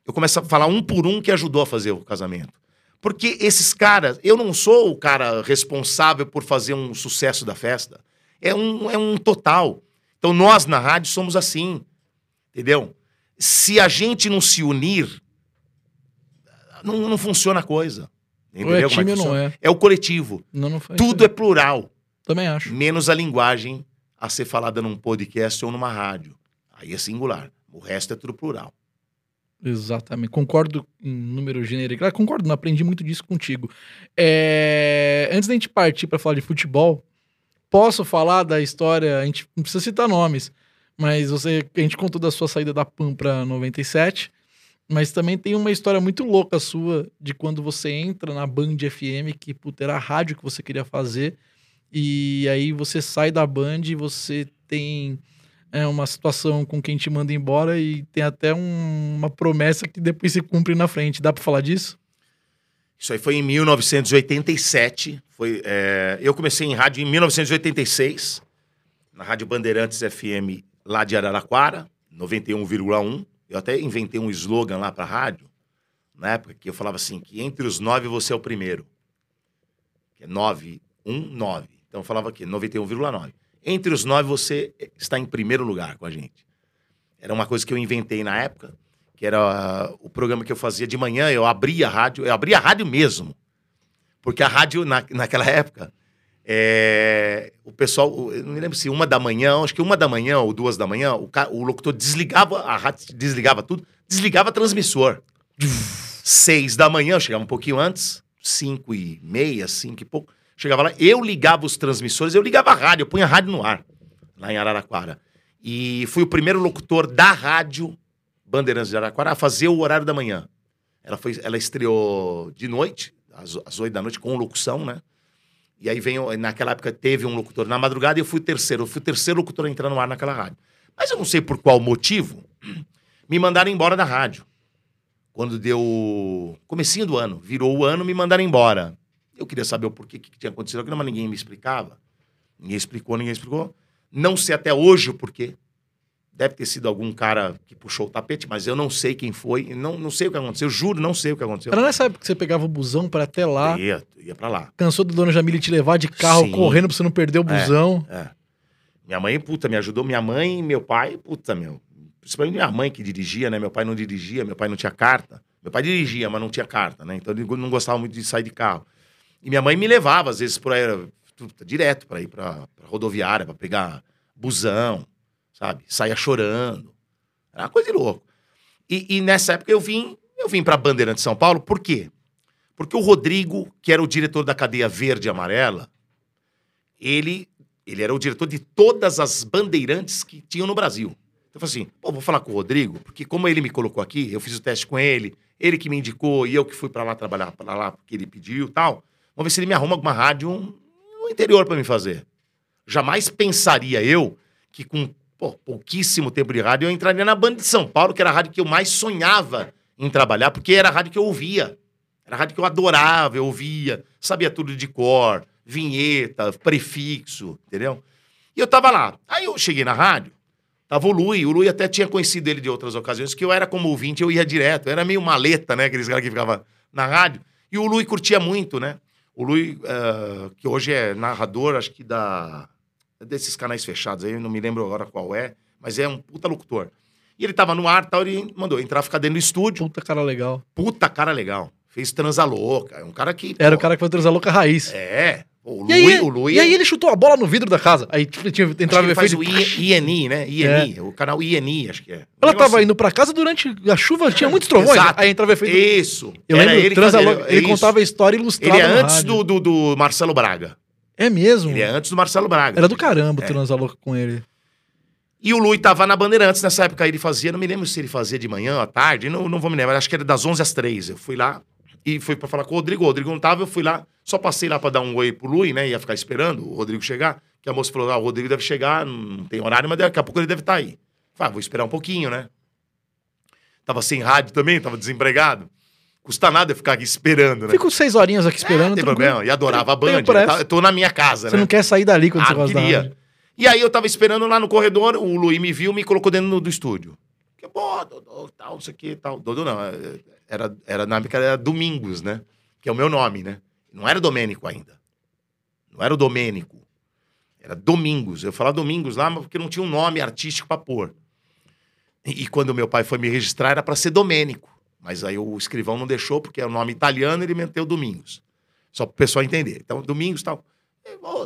Eu começo a falar um por um que ajudou a fazer o casamento. Porque esses caras, eu não sou o cara responsável por fazer um sucesso da festa. É um, é um total. Então nós na rádio somos assim, entendeu? Se a gente não se unir, não, não funciona a coisa. Ou é Entendeu como time ou não é. É o coletivo. Não, não Tudo é plural, Também acho. menos a linguagem a ser falada num podcast ou numa rádio. Aí é singular. O resto é tudo plural. Exatamente. Concordo em número genérico. Concordo, não aprendi muito disso contigo. É, Antes da gente partir para falar de futebol, posso falar da história. A gente não precisa citar nomes, mas você, a gente contou da sua saída da PAN para 97. Mas também tem uma história muito louca sua de quando você entra na Band FM, que puta, era a rádio que você queria fazer, e aí você sai da Band e você tem é, uma situação com quem te manda embora e tem até um- uma promessa que depois se cumpre na frente. Dá pra falar disso? Isso aí foi em 1987. Foi, é, eu comecei em rádio em 1986, na Rádio Bandeirantes FM lá de Araraquara, 91,1. Eu até inventei um slogan lá para rádio, na época, que eu falava assim, que entre os nove você é o primeiro. Que é 919. Então falava aqui, 91,9. Entre os nove você está em primeiro lugar com a gente. Era uma coisa que eu inventei na época, que era ah, o programa que eu fazia de manhã, eu abria a rádio, eu abria a rádio mesmo. Porque a rádio, na, naquela época, é, o pessoal, eu não me lembro se uma da manhã, acho que uma da manhã ou duas da manhã, o, o locutor desligava a rádio, desligava tudo, desligava transmissor. Seis da manhã, eu chegava um pouquinho antes, cinco e meia, cinco e pouco, chegava lá, eu ligava os transmissores, eu ligava a rádio, eu punha a rádio no ar, lá em Araraquara. E fui o primeiro locutor da rádio Bandeirantes de Araraquara a fazer o horário da manhã. Ela, foi, ela estreou de noite, às, 8 da noite, com locução, né? E aí veio, naquela época teve um locutor na madrugada e eu fui o terceiro. Eu fui o terceiro locutor a entrar no ar naquela rádio. Mas eu não sei por qual motivo, me mandaram embora da rádio. Quando deu comecinho do ano, virou o ano, me mandaram embora. Eu queria saber o porquê, o que tinha acontecido aquilo, mas ninguém me explicava. Ninguém explicou, ninguém explicou. Não sei até hoje o porquê. Deve ter sido algum cara que puxou o tapete, mas eu não sei quem foi. Não, não sei o que aconteceu. Juro, não sei o que aconteceu. Era nessa época que você pegava o busão pra até lá, Ia, ia pra lá. cansou do dono Jamile te levar de carro Sim. correndo pra você não perder o busão. É. Minha mãe, puta, me ajudou. Minha mãe e meu pai, puta, meu. Principalmente minha mãe que dirigia, né? Meu pai não dirigia, meu pai não tinha carta. Meu pai dirigia, mas não tinha carta, né? Então ele não gostava muito de sair de carro. E minha mãe me levava, às vezes, por direto pra ir pra rodoviária, pra pegar busão, sabe? Saía chorando. Era uma coisa de louco. E, e nessa época eu vim, eu vim pra Bandeirante de São Paulo, por quê? Porque o Rodrigo, que era o diretor da cadeia verde e amarela, ele, ele era o diretor de todas as bandeirantes que tinham no Brasil. Então eu falei assim, pô, vou falar com o Rodrigo, porque como ele me colocou aqui, eu fiz o teste com ele, ele que me indicou e eu que fui pra lá trabalhar pra lá porque ele pediu tal. Vamos ver se ele me arruma alguma rádio no interior pra me fazer. Jamais pensaria eu que com pô, pouquíssimo tempo de rádio eu entraria na Banda de São Paulo, que era a rádio que eu mais sonhava em trabalhar, porque era a rádio que eu ouvia. Era a rádio que eu adorava, eu ouvia, sabia tudo de cor, vinheta, prefixo, entendeu? E eu tava lá. Aí eu cheguei na rádio, tava o Lui, o Lui até tinha conhecido ele de outras ocasiões, que eu era como ouvinte, eu ia direto, eu era meio maleta, né, aqueles caras que ficavam na rádio. E o Lui curtia muito, né? O Lui, eh, que hoje é narrador, acho que da desses canais fechados aí, não me lembro agora qual é, mas é um puta locutor. E ele tava no ar e tal, ele mandou entrar, ficar dentro do estúdio. Puta cara legal. Puta cara legal. Fez transa louca. É um cara que. Era o pô, cara que foi trazer a louca raiz. É. O E aí, o Lui. e aí ele chutou a bola no vidro da casa. Aí tipo, tinha, acho que entrava ele faz efeito. o I- INI, né? INI. O canal INI, acho que é. Ela negócio tava indo pra casa durante a chuva, tinha muitos trovões. Exato. Aí entrava efeito. Isso. Eu Era lembro, ele, Transa fazia- Louca, é ele isso. contava a história ilustrada Ele é antes do, do, do Marcelo Braga. É mesmo? Ele é antes do Marcelo Braga. Era do caramba o É. Louca com ele. E o Lui tava na Bandeirantes nessa época. Ele fazia, não me lembro se ele fazia de manhã, à tarde, não, não vou me lembrar. Acho que era das 11 às 3. Eu fui lá e fui pra falar com o Rodrigo. O Rodrigo não tava, eu fui lá, só passei lá pra dar um oi pro Lui, né? Ia ficar esperando o Rodrigo chegar. Que a moça falou: ah, o Rodrigo deve chegar, não tem horário, mas daqui a pouco ele deve estar aí. Falei, ah, vou esperar um pouquinho, né? Tava sem rádio também, tava desempregado. Custa nada eu ficar aqui esperando, né? Fico seis horinhas aqui esperando. não tem problema. E adorava a Band. Eu, tá- tô na minha casa, Você né? não quer sair dali quando você Ah, gosta da queria. rádio. E aí eu tava esperando lá no corredor, o Luiz me viu, me colocou dentro do, estúdio. Que bom, Dodô, tal, não sei o que, tal. Dodô não, é, era, era na época era Domingos, né? Que é o meu nome, né? Não era Domênico ainda. Não era o Domênico. Era Domingos. Eu falava Domingos lá, mas porque não tinha um nome artístico pra pôr. E, e quando meu pai foi me registrar, era pra ser Domênico. Mas aí o escrivão não deixou, porque é o nome italiano, ele meteu Domingos. Só pro pessoal entender. Então, Domingos tal. Ô,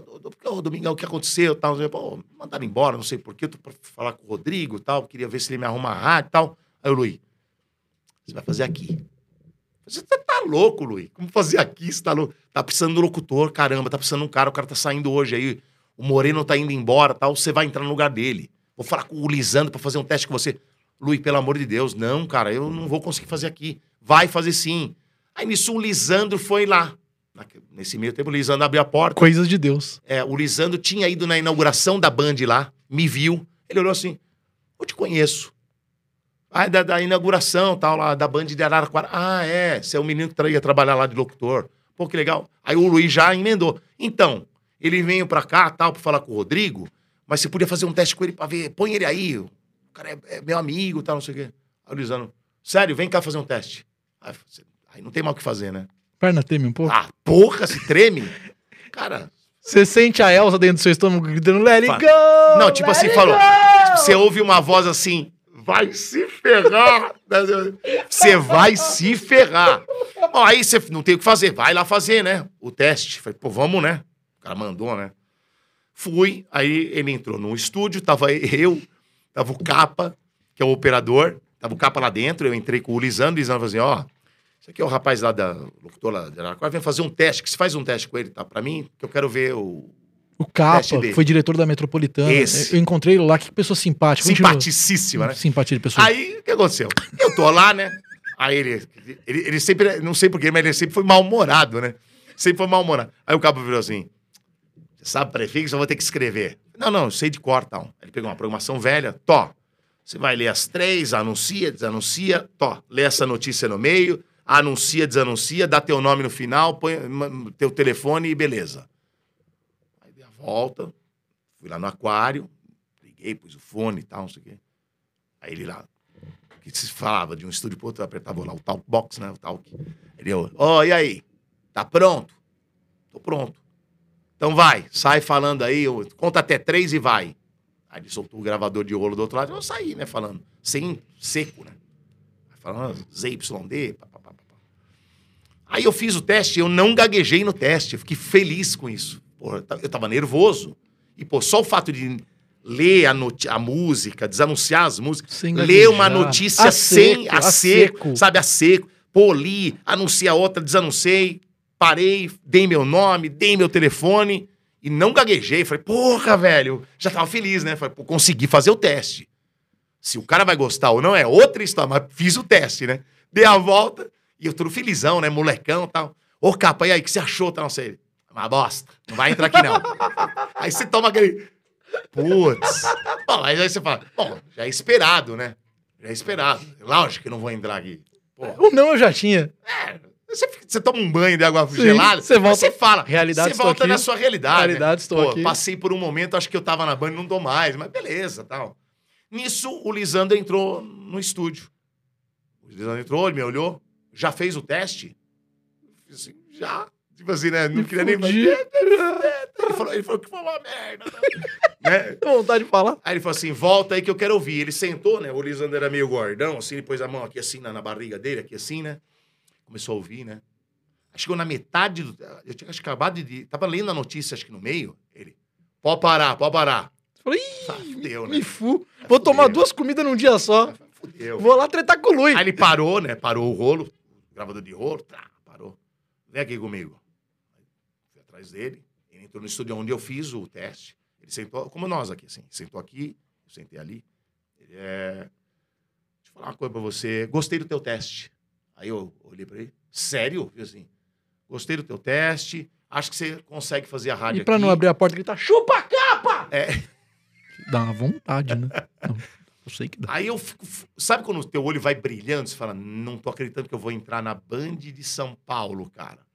ô, Domingão, o que aconteceu? Tal, pô, mandaram embora, não sei porquê. Tô pra falar com o Rodrigo tal. Queria ver se ele me arruma a rádio tal. Aí o Luiz, você vai fazer aqui. Você tá, tá louco, Luiz. Como fazer aqui? Você tá louco? Tá precisando do locutor, caramba, tá precisando de um cara, o cara tá saindo hoje aí. O Moreno tá indo embora tal. Você vai entrar no lugar dele. Vou falar com o Lisandro pra fazer um teste com você. Luiz, pelo amor de Deus, não, cara, eu não vou conseguir fazer aqui. Vai fazer sim. Aí nisso o Lisandro foi lá. Nesse meio tempo, o Lisandro abriu a porta. Coisas de Deus. É, o Lisandro tinha ido na inauguração da Band lá, me viu. Ele olhou assim: Eu te conheço. Ah, da, da inauguração tal, lá, da Band de Araraquara. Ah, é. Você é o menino que ia trabalhar lá de locutor. Pô, que legal. Aí o Luiz já emendou. Então, ele veio pra cá, tal, pra falar com o Rodrigo, mas você podia fazer um teste com ele pra ver. Põe ele aí. O cara é, é meu amigo, tal, não sei o quê. Aí o Lisandro, sério, vem cá fazer um teste. Aí, você- aí não tem mal o que fazer, né? Perna teme um pouco. Ah, porra, se treme. Cara, Você sente a Elsa dentro do seu estômago gritando, let it go! Não, tipo assim, falou. go!" Tipo, você ouve uma voz assim, vai se ferrar. Você vai se ferrar. Bom, aí você não tem o que fazer, vai lá fazer, né? O teste. Falei, pô, vamos, né? O cara mandou, né? Fui, aí ele entrou no estúdio, tava eu, tava o Capa, que é o operador, tava o Capa lá dentro, eu entrei com o Lisandro, o Lisandro falou assim, ó, isso aqui é o rapaz lá da locutor lá de Araraquara, vem fazer um teste, que você faz um teste com ele, tá? Pra mim, que eu quero ver o, O Capa, que foi diretor da Metropolitana. Esse. Eu encontrei ele lá, que pessoa simpática. Simpaticíssima, né? Simpatia de pessoa. Aí, o que aconteceu? Eu tô lá, né? Aí ele, ele, ele sempre, não sei porquê, mas ele sempre foi mal-humorado, né? Sempre foi mal-humorado. Aí o cabo virou assim: Você sabe prefixo, eu vou ter que escrever. Não, não, eu sei de cor, tal. Ele pegou uma programação velha, tó. Você vai ler as três, anuncia, desanuncia, tó. Lê essa notícia no meio, anuncia, desanuncia, dá teu nome no final, põe teu telefone e beleza. Volta, fui lá no aquário, liguei, pus o fone e tal, não sei o quê. Aí ele lá, que se falava de um estúdio pro outro, eu apertava lá o talk box, né? O talk. Ele, ó, e aí? Tá pronto? Tô pronto. Então vai, sai falando aí, conta até três e vai. Aí ele soltou o gravador de rolo do outro lado, eu saí, né? Falando, sem seco, né? Falando ZYD, pá, pá, pá, pá, pá. Aí eu fiz o teste, eu não gaguejei no teste, eu fiquei feliz com isso. Eu ta- eu tava nervoso. E, pô, só o fato de ler a, a música, desanunciar as músicas, Sem ler uma notícia A sem, seco, a, seco, seco. sabe, a seco. Pô, li, anuncia outra, desanunciei, parei, dei meu nome, dei meu telefone e não gaguejei. Falei, porra, velho, já tava feliz, né? Falei, pô, consegui fazer o teste. Se o cara vai gostar ou não é outra história, mas fiz o teste, né? Dei a volta e eu todo felizão, né? Molecão e tal. Ô, capa, e aí, o que você achou? Tá, não sei. Uma bosta. Não vai entrar aqui, não. aí você toma aquele. Putz. Bom, aí você fala, bom, já é esperado, né? Já é esperado. Lógico que não vou entrar aqui. Pô, O não eu já tinha. é, você, você toma um banho de água Sim, gelada, você volta- você fala. Realidade, Você volta aqui. na sua realidade. né? Realidade, estou Pô, aqui. Passei por um momento, acho que eu tava na banda e não dou mais, mas beleza, tal. Nisso, o Lisandro entrou no estúdio. O Lisandro entrou, ele me olhou, já fez o teste? Eu fiz assim, já. Tipo assim, né? Não Me queria nem... fudi. Ele falou, ele falou que foi uma merda. né? Tenho vontade de falar. Aí ele falou assim: volta aí que eu quero ouvir. Ele sentou, né? O Lisandro era meio gordão, assim, ele pôs a mão aqui assim na, na barriga dele, aqui assim, né? Começou a ouvir, né? Chegou na metade do. Eu tinha acabado de. Tava lendo a notícia, acho que no meio. Ele. Pode parar, pode parar. Falei, Ah, fudeu, né? me fu. Vou tomar duas comidas num dia só. Fudeu. Vou lá tretar com o Luiz. Aí ele parou, né? Parou o rolo, gravador de rolo, tá, parou. Vem aqui comigo. Atrás dele, ele entrou no estúdio onde eu fiz o teste. Ele sentou, como nós aqui, assim. Sentou aqui, eu sentei ali. Ele é. Deixa eu falar uma coisa pra você. Gostei do teu teste. Aí eu olhei pra ele. Sério? Eu assim. Gostei do teu teste. Acho que você consegue fazer a rádio E pra aqui. não abrir a porta e gritar, chupa a capa! É. Dá uma vontade, né? Não, eu sei que dá. Aí eu fico. Sabe quando o teu olho vai brilhando? Você fala, não tô acreditando que eu vou entrar na Band de São Paulo, cara.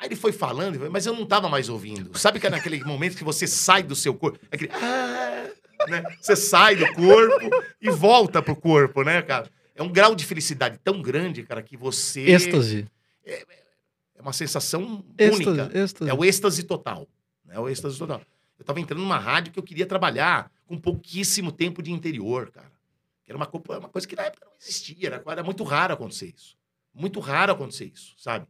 Aí ele foi falando, mas eu não tava mais ouvindo. Sabe que é naquele momento que você sai do seu corpo? É aquele. "Ah", né? Você sai do corpo e volta pro corpo, né, cara? É um grau de felicidade tão grande, cara, que você. Êxtase. É uma sensação Êxtase, única. êxtase. É o êxtase total. É o êxtase total. Eu tava entrando numa rádio que eu queria trabalhar com pouquíssimo tempo de interior, cara. Era uma, uma coisa que na época não existia, era, era muito raro acontecer isso. Muito raro acontecer isso, sabe?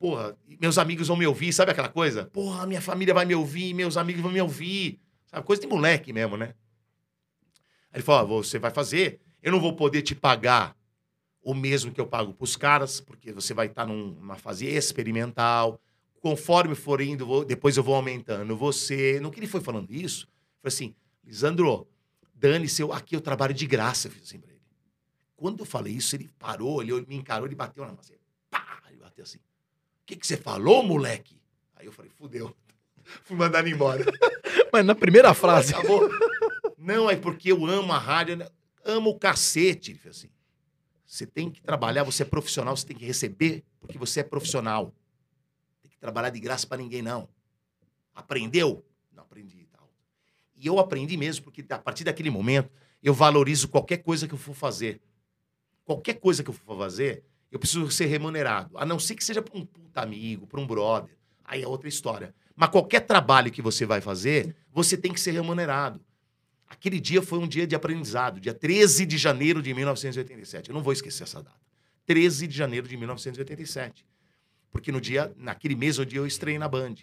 Porra, meus amigos vão me ouvir, sabe aquela coisa? Porra, minha família vai me ouvir, meus amigos vão me ouvir. Sabe? Coisa de moleque mesmo, né? Aí ele falou: ó, você vai fazer, eu não vou poder te pagar o mesmo que eu pago pros caras, porque você vai estar num- numa fase experimental. Conforme for indo, vou- depois eu vou aumentando você. No que ele foi falando isso, foi assim: Lisandro, dane-se, aqui eu trabalho de graça. Eu fiz assim pra ele. Quando eu falei isso, ele parou, ele me encarou, ele bateu na mão assim. Pá! Ele bateu assim. O que, que você falou, moleque? Aí eu falei, fudeu. Fui mandado embora. Mas na primeira frase. Acabou. Não, é porque eu amo a rádio, né? amo o cacete. Ele fez assim. Você tem que trabalhar, você é profissional, você tem que receber porque você é profissional. Tem que trabalhar de graça pra ninguém, não. Aprendeu? Não aprendi e tal. E eu aprendi mesmo, porque a partir daquele momento eu valorizo qualquer coisa que eu for fazer. Qualquer coisa que eu for fazer, eu preciso ser remunerado. A não ser que seja para um puta amigo, para um brother. Aí é outra história. Mas qualquer trabalho que você vai fazer, você tem que ser remunerado. Aquele dia foi um dia de aprendizado, dia 13 de janeiro de 1987. Eu não vou esquecer essa data. 13 de janeiro de 1987. Porque no dia, naquele mesmo dia, eu estreiei na Band.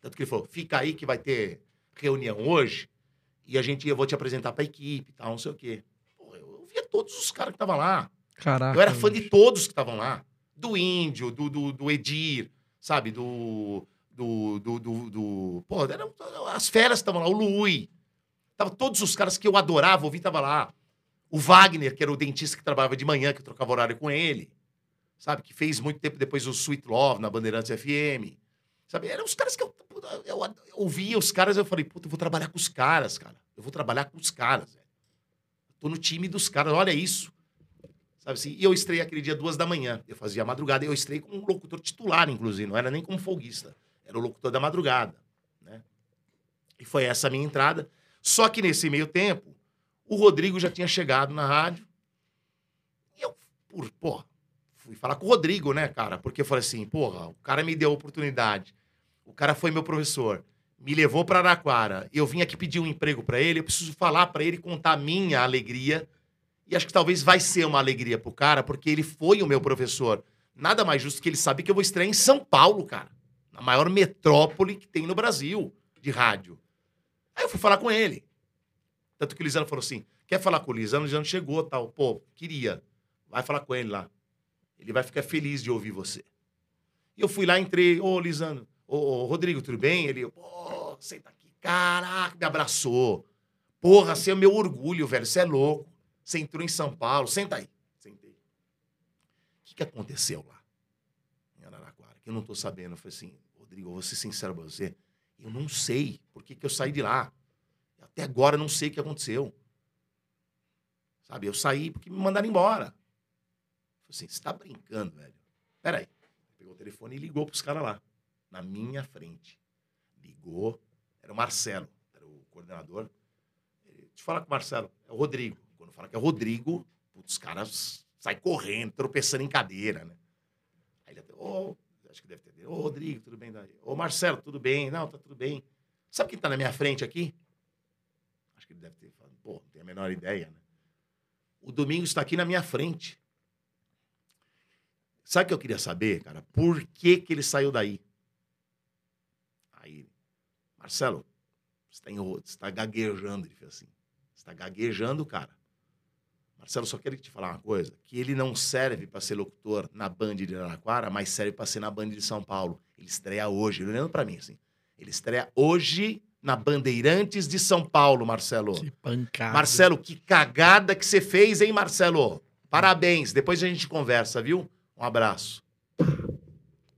Tanto que ele falou: fica aí que vai ter reunião hoje e a gente, eu vou te apresentar pra equipe e tal, não sei o quê. Eu via todos os caras que estavam lá. Caraca. Eu era fã de bicho. todos que estavam lá. Do Índio, do, do, do Edir, sabe? Do. Do. do, do, do- Pô, eram as feras estavam lá, o Lui. Tava todos os caras que eu adorava ouvir, tava lá. O Wagner, que era o dentista que trabalhava de manhã, que eu trocava horário com ele. Sabe? Que fez muito tempo depois o Sweet Love na Bandeirantes FM. Sabe? Eram os caras que eu, eu, eu ouvia os caras, eu falei, puta, eu vou trabalhar com os caras, cara. Eu vou trabalhar com os caras, velho. Tô no time dos caras, olha isso. Sabe assim? E eu estreiei aquele dia duas da manhã. Eu fazia a madrugada. Eu estreiei como um locutor titular, inclusive. Não era nem como folguista. Era o locutor da madrugada. Né? E foi essa a minha entrada. Só que nesse meio tempo, o Rodrigo já tinha chegado na rádio. E eu, por, porra, fui falar com o Rodrigo, né, cara? Porque eu falei assim, porra, o cara me deu a oportunidade. O cara foi meu professor. Me levou para Araquara. Eu vim aqui pedir um emprego para ele. Eu preciso falar para ele, contar a minha alegria. E acho que talvez vai ser uma alegria pro cara, porque ele foi o meu professor. Nada mais justo que ele sabe que eu vou estrear em São Paulo, cara. Na maior metrópole que tem no Brasil de rádio. Aí eu fui falar com ele. Tanto que o Lisandro falou assim: quer falar com o Lisandro? O Lisandro chegou tal. Pô, queria. Vai falar com ele lá. Ele vai ficar feliz de ouvir você. E eu fui lá, entrei. Ô, Lisandro. Ô, ô, Rodrigo, tudo bem? Ele, pô, senta aqui. Caraca, me abraçou. Porra, você é meu orgulho, velho. Você é louco. Você entrou em São Paulo. Senta aí. Sentei. O que, que aconteceu lá? Em Araraquara. Que eu não tô sabendo. Eu falei assim, Rodrigo, eu vou ser sincero pra você. Eu não sei por que, que eu saí de lá. Até agora eu não sei o que aconteceu. Sabe, eu saí porque me mandaram embora. Falei assim, você tá brincando, velho? Peraí. Pegou o telefone e ligou pros caras lá. Na minha frente. Ligou. Era o Marcelo, era o coordenador. Deixa eu falar com o Marcelo. É o Rodrigo. Fala que é o Rodrigo, putz, os caras saem correndo, tropeçando em cadeira, né? Aí ele até, ô, acho que deve ter. Ô, Rodrigo, tudo bem? Ô, Marcelo, tudo bem? Não, tá tudo bem. Sabe quem tá na minha frente aqui? Acho que ele deve ter falado, pô, não tenho a menor ideia, né? O Domingos está aqui na minha frente. Sabe o que eu queria saber, cara? Por que, que ele saiu daí? Aí, Marcelo, você está enro... você tá gaguejando. Ele fez assim. Você está gaguejando, cara. Marcelo, só quero te falar uma coisa: que ele não serve para ser locutor na Band de Araraquara, mas serve para ser na Band de São Paulo. Ele estreia hoje, ele olhando para mim assim. Ele estreia hoje na Bandeirantes de São Paulo, Marcelo. Que pancada. Marcelo, que cagada que você fez, hein, Marcelo? Parabéns. Depois a gente conversa, viu? Um abraço.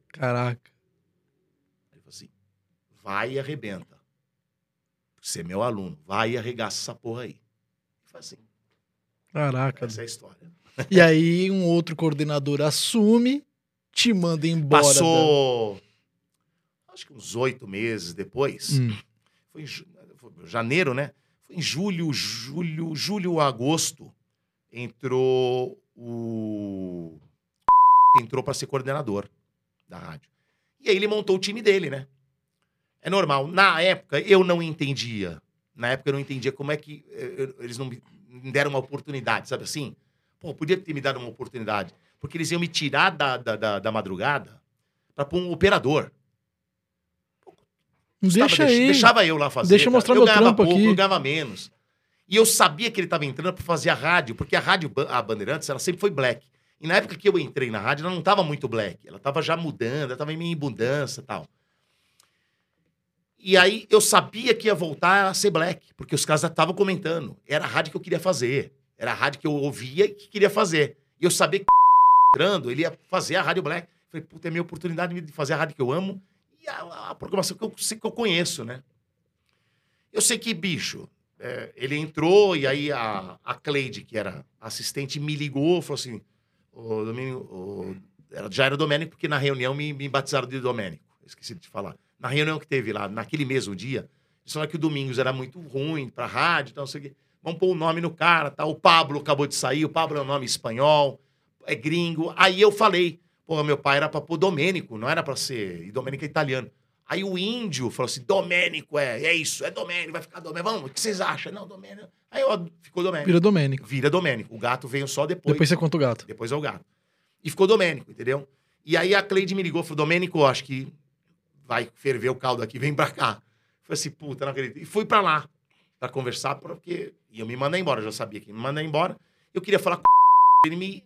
Caraca. Ele falou assim: vai e arrebenta. Você é meu aluno, vai e arregaça essa porra aí. Eu falei assim: Caraca. essa é a história. E aí um outro coordenador assume, te manda embora. Passou, acho que uns oito meses depois, da- Hum. foi em ju- janeiro, né? Foi em julho, julho, julho, agosto, entrou o. Entrou para ser coordenador da rádio. E aí ele montou o time dele, né? É normal. Na época, eu não entendia. Na época, eu não entendia como é que eh, eu- eles não me deram uma oportunidade, sabe assim? Pô, podia ter me dado uma oportunidade. Porque eles iam me tirar da, da, da, da madrugada pra pôr um operador. Deixa deix- aí. Deixava eu lá fazer. Deixa eu cara. mostrar eu meu ganhava trampo pouco, aqui. Eu ganhava menos. E eu sabia que ele estava entrando para fazer a rádio, porque a rádio, a Bandeirantes, ela sempre foi black. E na época que eu entrei na rádio, ela não estava muito black. Ela estava já mudando, ela estava em mudança e tal. E aí eu sabia que ia voltar a ser black, porque os caras já estavam comentando. Era a rádio que eu queria fazer. Era a rádio que eu ouvia e que queria fazer. E eu sabia que entrando, ele ia fazer a rádio black. Falei, puta, é minha oportunidade de fazer a rádio que eu amo e a, a programação que eu, que eu conheço, né? Eu sei que, bicho, é, ele entrou e aí a, a Cleide, que era assistente, me ligou, falou assim: o Domênico, o- já era Domênico, porque na reunião me, me batizaram de Domênico. Esqueci de te falar. Na reunião que teve lá, naquele mesmo dia, eles falaram que o Domingos era muito ruim pra rádio, então, não sei o quê. Vamos pôr o nome no cara, tá? O Pablo acabou de sair, o Pablo é um nome espanhol, é gringo. Aí eu falei, porra, meu pai era pra pôr Domênico, não era pra ser. E Domênico é italiano. Aí o índio falou assim: Domênico, é, é isso, é Domênico, vai ficar Domênico. Vamos, o que vocês acham? Não, Domênico. Aí eu, ficou Domênico. Vira Domênico. Vira Domênico. O gato veio só depois. Depois você conta o gato. Depois é o gato. E ficou Domênico, entendeu? E aí a Cleide me ligou, falou: Domênico, acho que vai ferver o caldo aqui, vem pra cá. Falei assim, puta, não acredito. E fui pra lá pra conversar, porque iam me mandar embora, eu já sabia que ia me mandar embora. Eu queria falar com ele me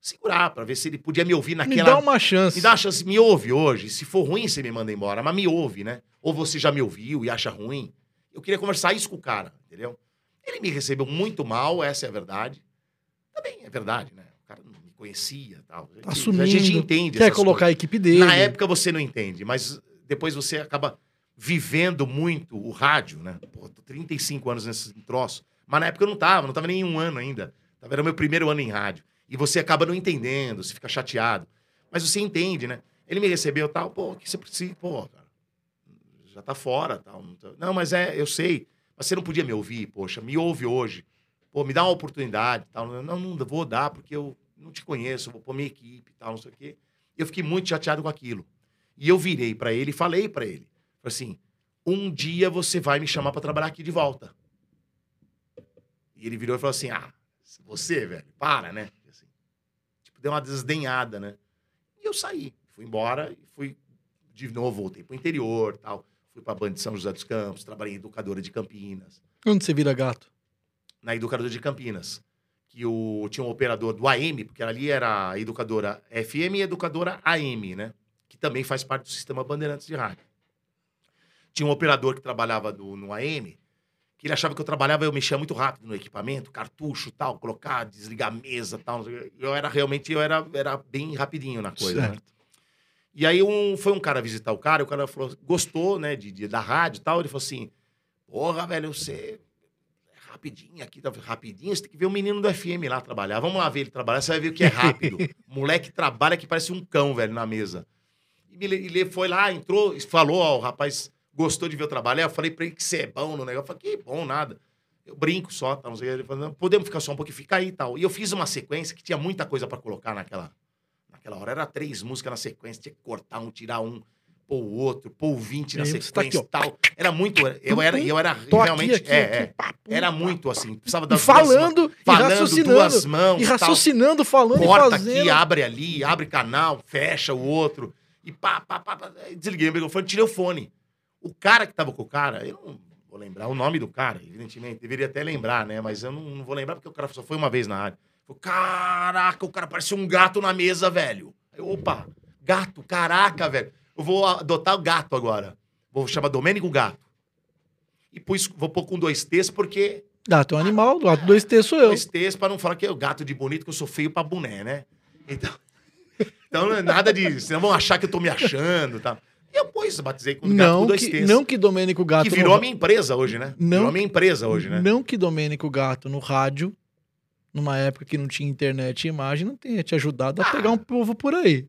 segurar, pra ver se ele podia me ouvir Me naquela. dá uma chance. Me dá uma chance, me ouve hoje. Se for ruim, você me manda embora, mas me ouve, né? Ou você já me ouviu e acha ruim. Eu queria conversar isso com o cara, entendeu? Ele me recebeu muito mal, essa é a verdade. Também é verdade, né? O cara não me conhecia tal. A Tá assumindo. a gente entende Quer colocar a coisas. equipe dele. Na época você não entende, mas depois você acaba vivendo muito o rádio, né? Pô, tô 35 anos nesse troço. Mas na época eu não tava, não tava nem um ano ainda. Tava, era meu primeiro ano em rádio. E você acaba não entendendo, você fica chateado. Mas você entende, né? Ele me recebeu e tal, pô, o que você precisa? Pô, cara, já tá fora tal. Não, tá- não, mas é, eu sei. Mas você não podia me ouvir, poxa, me ouve hoje. Pô, me dá uma oportunidade tal. Não, não vou dar, porque eu não te conheço, vou pôr minha equipe tal, não sei o quê. Eu fiquei muito chateado com aquilo. E eu virei pra ele e falei pra ele. Assim, um dia você vai me chamar pra trabalhar aqui de volta. E ele virou e falou assim, ah, você, velho, para, né? Assim, tipo, deu uma desdenhada, né? E eu saí, fui embora e fui de novo, voltei pro interior tal. Fui pra Band de São José dos Campos, trabalhei em educadora de Campinas. Onde você vira gato? Na educadora de Campinas. Que o, tinha um operador do AM, porque ali era a educadora FM e a educadora AM, né? Que também faz parte do sistema Bandeirantes de rádio. Tinha um operador que trabalhava do- no AM, que ele achava que eu trabalhava, eu mexia muito rápido no equipamento, cartucho tal, colocar, desligar a mesa tal. Eu era realmente, eu era, era bem rapidinho na coisa. né? certo. E aí um, foi um cara visitar o cara, e o cara falou, gostou, né, de, de- da rádio e tal. Ele falou assim: Porra, velho, você rapidinho aqui, tá rapidinho, você tem que ver o menino do FM lá trabalhar. Vamos lá ver ele trabalhar, você vai ver o que é rápido. Moleque trabalha que parece um cão, velho, na mesa. E ele, foi lá, entrou, e falou, ó, o rapaz gostou de ver o trabalho. Aí eu falei pra ele que você é bom no negócio. Eu falei, que bom, nada. Eu brinco só, tá, não sei. Ele falou, podemos ficar só um pouquinho, fica aí e tal. E eu fiz uma sequência que tinha muita coisa pra colocar naquela, naquela hora. Era três músicas na sequência, tinha que cortar um, tirar um, pôr o outro, pôr o 20 na E tá sequência aqui, e tal. Era muito. Eu era, eu era Tô realmente. aqui, aqui, é, aqui, é. Era muito assim. Precisava E das duas mãos. falando, e falando, raciocinando. duas mãos. E raciocinando, falando corta e fazendo. aqui, abre ali, abre canal, fecha o outro. E pá, pá, pá, pá. Desliguei o microfone, tirei o fone. O cara que tava com o cara, eu não vou lembrar o nome do cara, evidentemente. Deveria até lembrar, né? Mas eu não, não vou lembrar porque o cara só foi uma vez na rádio. Falei, caraca, o cara parecia um gato na mesa, velho. Aí, opa, gato, caraca, velho. Eu vou adotar o gato agora. Vou chamar Domênico Gato. E pus, vou pôr com dois T's porque Gato é um animal, gato dois T sou eu. dois T's pra não falar que é o gato de bonito, que eu sou feio pra boné, né? Então, então não é nada de. Senão vão achar que eu tô me achando, tá? E eu, pois, batizei com o gato com Não dois que, T's. não que Domênico Gato. que no virou a ra- minha empresa hoje, né? Não- Virou a minha empresa hoje, né? Não que Domênico Gato no rádio, numa época que não tinha internet e imagem, não tenha te ajudado a Ah. pegar um povo por aí.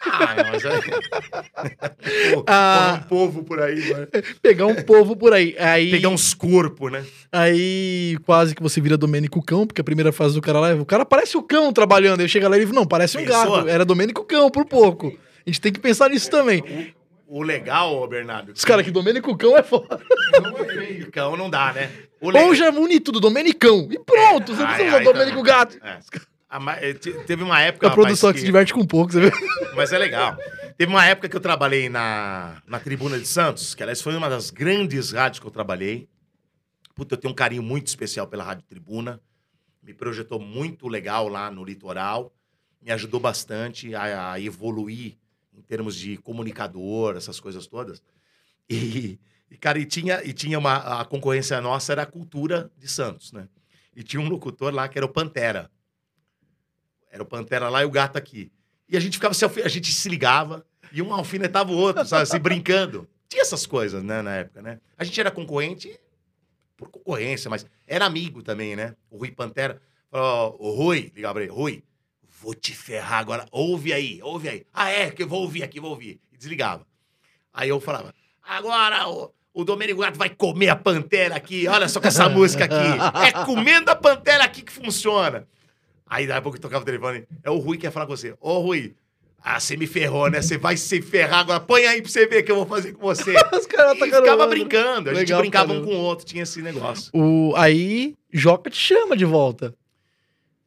Ah, mas é. Pô, Ah. um povo por aí, mano. Pegar um povo por aí. Aí, Pegar uns corpos, né? aí quase que você vira Domênico Cão, porque a primeira fase do cara lá, é, o cara parece o cão trabalhando. Aí chega lá e ele fala, não, parece um Pensou? gato. Era Domênico Cão, por pouco. A gente tem que pensar nisso também. O legal, ô, Bernardo. Os caras que Domênico Cão é foda. Cão não dá, né? O Ou já une tudo, Domenicão. E pronto, você não Ai, precisa usar ai, Domênico tá. Gato. É. Ma- eh, te- Teve uma época. A rapaz, produção que se diverte com pouco, você vê? Mas é legal. Teve uma época que eu trabalhei na, na Tribuna de Santos, que aliás foi uma das grandes rádios que eu trabalhei. Puta, eu tenho um carinho muito especial pela Rádio Tribuna. Me projetou muito legal lá no litoral. Me ajudou bastante a, a evoluir em termos de comunicador, essas coisas todas. E, e, cara, e tinha, e tinha uma. A concorrência nossa era a cultura de Santos, né? E tinha um locutor lá que era o Pantera. Era o Pantera lá e o gato aqui. E a gente ficava se a gente se ligava e um alfinetava o outro, sabe, assim, brincando. Tinha essas coisas, né, na época, né? A gente era concorrente por concorrência, mas era amigo também, né? O Rui Pantera falou, o Rui, ligava pra ele, Rui, vou te ferrar agora, ouve aí, ouve aí. Ah, é, que eu vou ouvir aqui, vou ouvir. E desligava. Aí eu falava, agora o, o Domênico Gato vai comer a pantera aqui, olha só com essa música aqui. É comendo a pantera aqui que funciona. Aí daqui a pouco eu tocava o telefone, é o Rui que ia falar com você. Ô, Rui, ah, você me ferrou, né? Você vai se ferrar agora. Põe aí pra você ver o que eu vou fazer com você. Os caras atacando ficava brincando. A gente Legal, brincava um caramba. com o outro, tinha esse negócio. O, aí, Joca te chama de volta.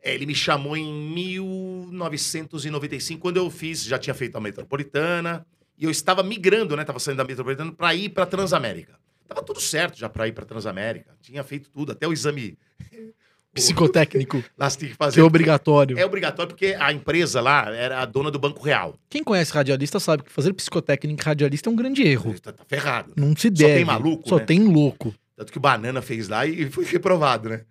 É, ele me chamou em 1995, quando eu fiz, já tinha feito a Metropolitana, e eu estava migrando, né? Tava saindo da Metropolitana para ir para Transamérica. Tava tudo certo já para ir para Transamérica. Tinha feito tudo, até o exame. Psicotécnico, tem que que fazer. é obrigatório. É obrigatório porque a empresa lá era a dona do Banco Real. Quem conhece radialista sabe que fazer psicotécnico radialista é um grande erro. Tá, tá ferrado. Não se Só deve. tem maluco, Só né? tem louco. Tanto que o Banana fez lá e foi reprovado, né?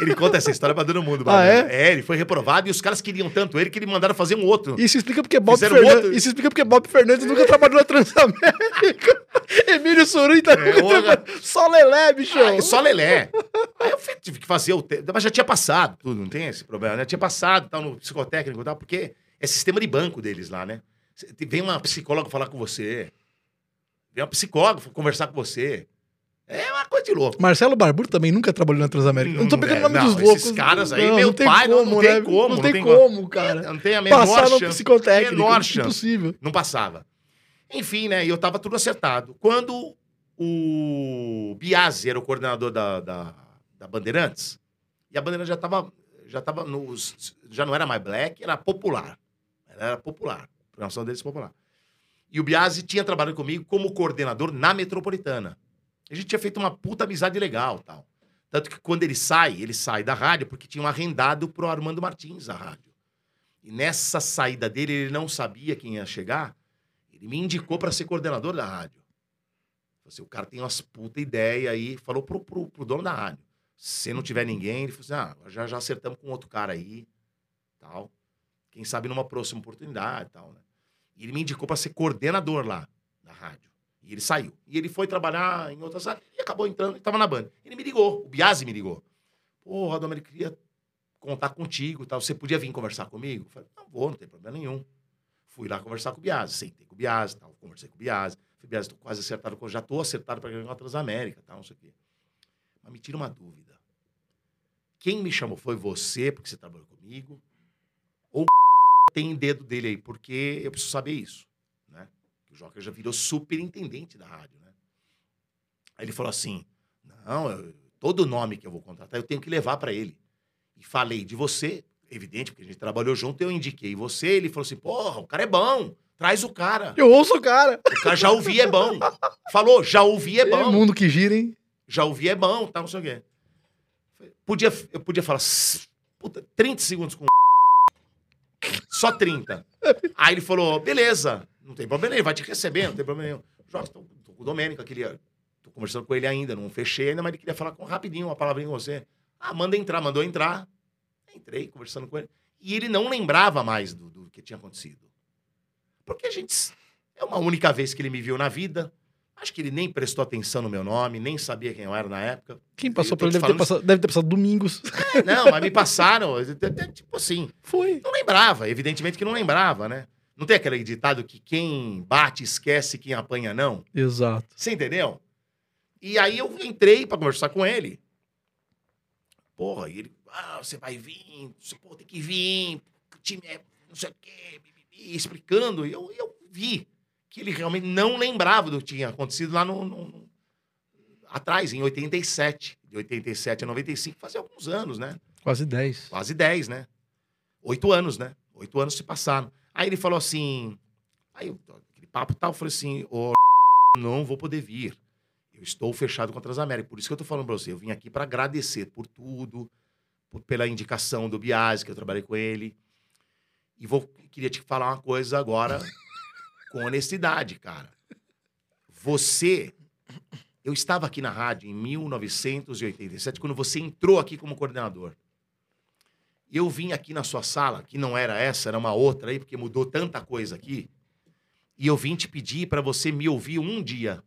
Ele conta essa história pra todo mundo. Ah, Banana. é? ele foi reprovado e os caras queriam tanto ele que ele mandaram fazer um outro. Isso explica porque Bob Fizeram Fernandes. outro- Isso explica porque Bob Fernandes nunca trabalhou na Transamérica. Emílio Surui tá É, olha. Só Lelé, bichão. Ah, só Lelé. Aí eu tive que fazer o. Te... Mas já tinha passado tudo, não tem esse problema, né? Tinha passado, tal, no psicotécnico e tal, porque é sistema de banco deles lá, né? Vem uma psicóloga falar com você. Vem uma psicóloga conversar com você. É uma coisa de louco. Marcelo Barbuto também nunca trabalhou na Transamérica. Não tô Não, pegando é, o nome não, dos esses loucos. caras aí, meu tem pai, não- não tem como, Não não tem tem como, cara. Não tem a menor chance. psicotécnico. Menor chance. Impossível. Não passava. Enfim, né? E eu tava tudo acertado. Quando o Biasi era o coordenador da, da, da Bandeirantes, e a Bandeirantes já tava, já tava nos, já não era mais black, era popular. Era popular. A programação deles popular. E o Biasi tinha trabalhado comigo como coordenador na Metropolitana. A gente tinha feito uma puta amizade legal, tal. Tanto que quando ele sai, ele sai da rádio porque tinham arrendado pro Armando Martins a rádio. E nessa saída dele, ele não sabia quem ia chegar. Ele me indicou para ser coordenador da rádio. Assim, o cara tem umas puta ideia aí. Falou pro, pro, pro dono da rádio. Se não tiver ninguém, ele falou assim: ah, já, já acertamos com outro cara aí. Tal. Quem sabe numa próxima oportunidade tal, né? E ele me indicou para ser coordenador lá da rádio. E ele saiu. E ele foi trabalhar em outras áreas e acabou entrando e tava na banda. Ele me ligou, o Biasi me ligou. Porra, Domênico, queria contar contigo tal. Você podia vir conversar comigo? Eu falei, não vou, não tem problema nenhum. Fui lá conversar com o Biasi, sentei com o Biasi, tal, conversei com o Biasi. Falei, Biasi, tô quase acertado, já tô acertado para ganhar a Transamérica, tal, não sei o quê. Mas me tira uma dúvida. Quem me chamou foi você, porque você trabalhou comigo, ou tem dedo dele aí, porque eu preciso saber isso, Joca já virou superintendente da rádio, né? Aí ele falou assim, não, eu- todo nome que eu vou contratar, eu tenho que levar para ele. E falei de você, evidente, porque a gente trabalhou junto, eu indiquei você, ele falou assim, porra, o cara é bom, traz o cara. Eu ouço o cara. O cara já ouvi, é bom. Falou, já ouvi, é É bom. mundo que gira, hein? Já ouvi, é bom, tá, não sei o quê. Podia, eu podia falar, "Sss, puta, 30 segundos com Só 30. Aí ele falou, beleza, não tem problema, ele vai te receber, não tem problema nenhum. Jorge, tô, tô com o Domênico, aquele, tô conversando com ele ainda, não fechei ainda, mas ele queria falar com rapidinho, uma palavrinha com você. Ah, manda entrar, mandou entrar. Entrei conversando com ele. E ele não lembrava mais do, do que tinha acontecido. Porque a gente. É uma única vez que ele me viu na vida. Acho que ele nem prestou atenção no meu nome, nem sabia quem eu era na época. Quem passou por tô ele deve ter, falando passado, deve ter passado domingos. Não, mas me passaram. Tipo assim, Foi. não lembrava, evidentemente que não lembrava, né? Não tem aquele ditado que quem bate esquece, quem apanha não? Exato. Você entendeu? E aí eu entrei pra conversar com ele. Porra, e ele, ah, você vai vir, você pô, tem que vir, o time é não sei o quê, explicando. E eu, eu vi que ele realmente não lembrava do que tinha acontecido lá no, no- no- atrás, em 87. De 87 a 95, fazia alguns anos, né? Quase 10. Quase 10, né? Oito anos, né? Oito anos se passaram. Aí ele falou assim. Aí, eu- aquele papo tal, eu falei assim: Ô, não vou poder vir. Eu estou fechado com a Transamérica. Por isso que eu tô falando pra você. Eu vim aqui para agradecer por tudo, por- pela indicação do Biase, que eu trabalhei com ele. E vou, queria te falar uma coisa agora, com honestidade, cara. Você. Eu estava aqui na rádio em 1987, quando você entrou aqui como coordenador. Eu vim aqui na sua sala, que não era essa, era uma outra aí, porque mudou tanta coisa aqui. E eu vim te pedir para você me ouvir um dia,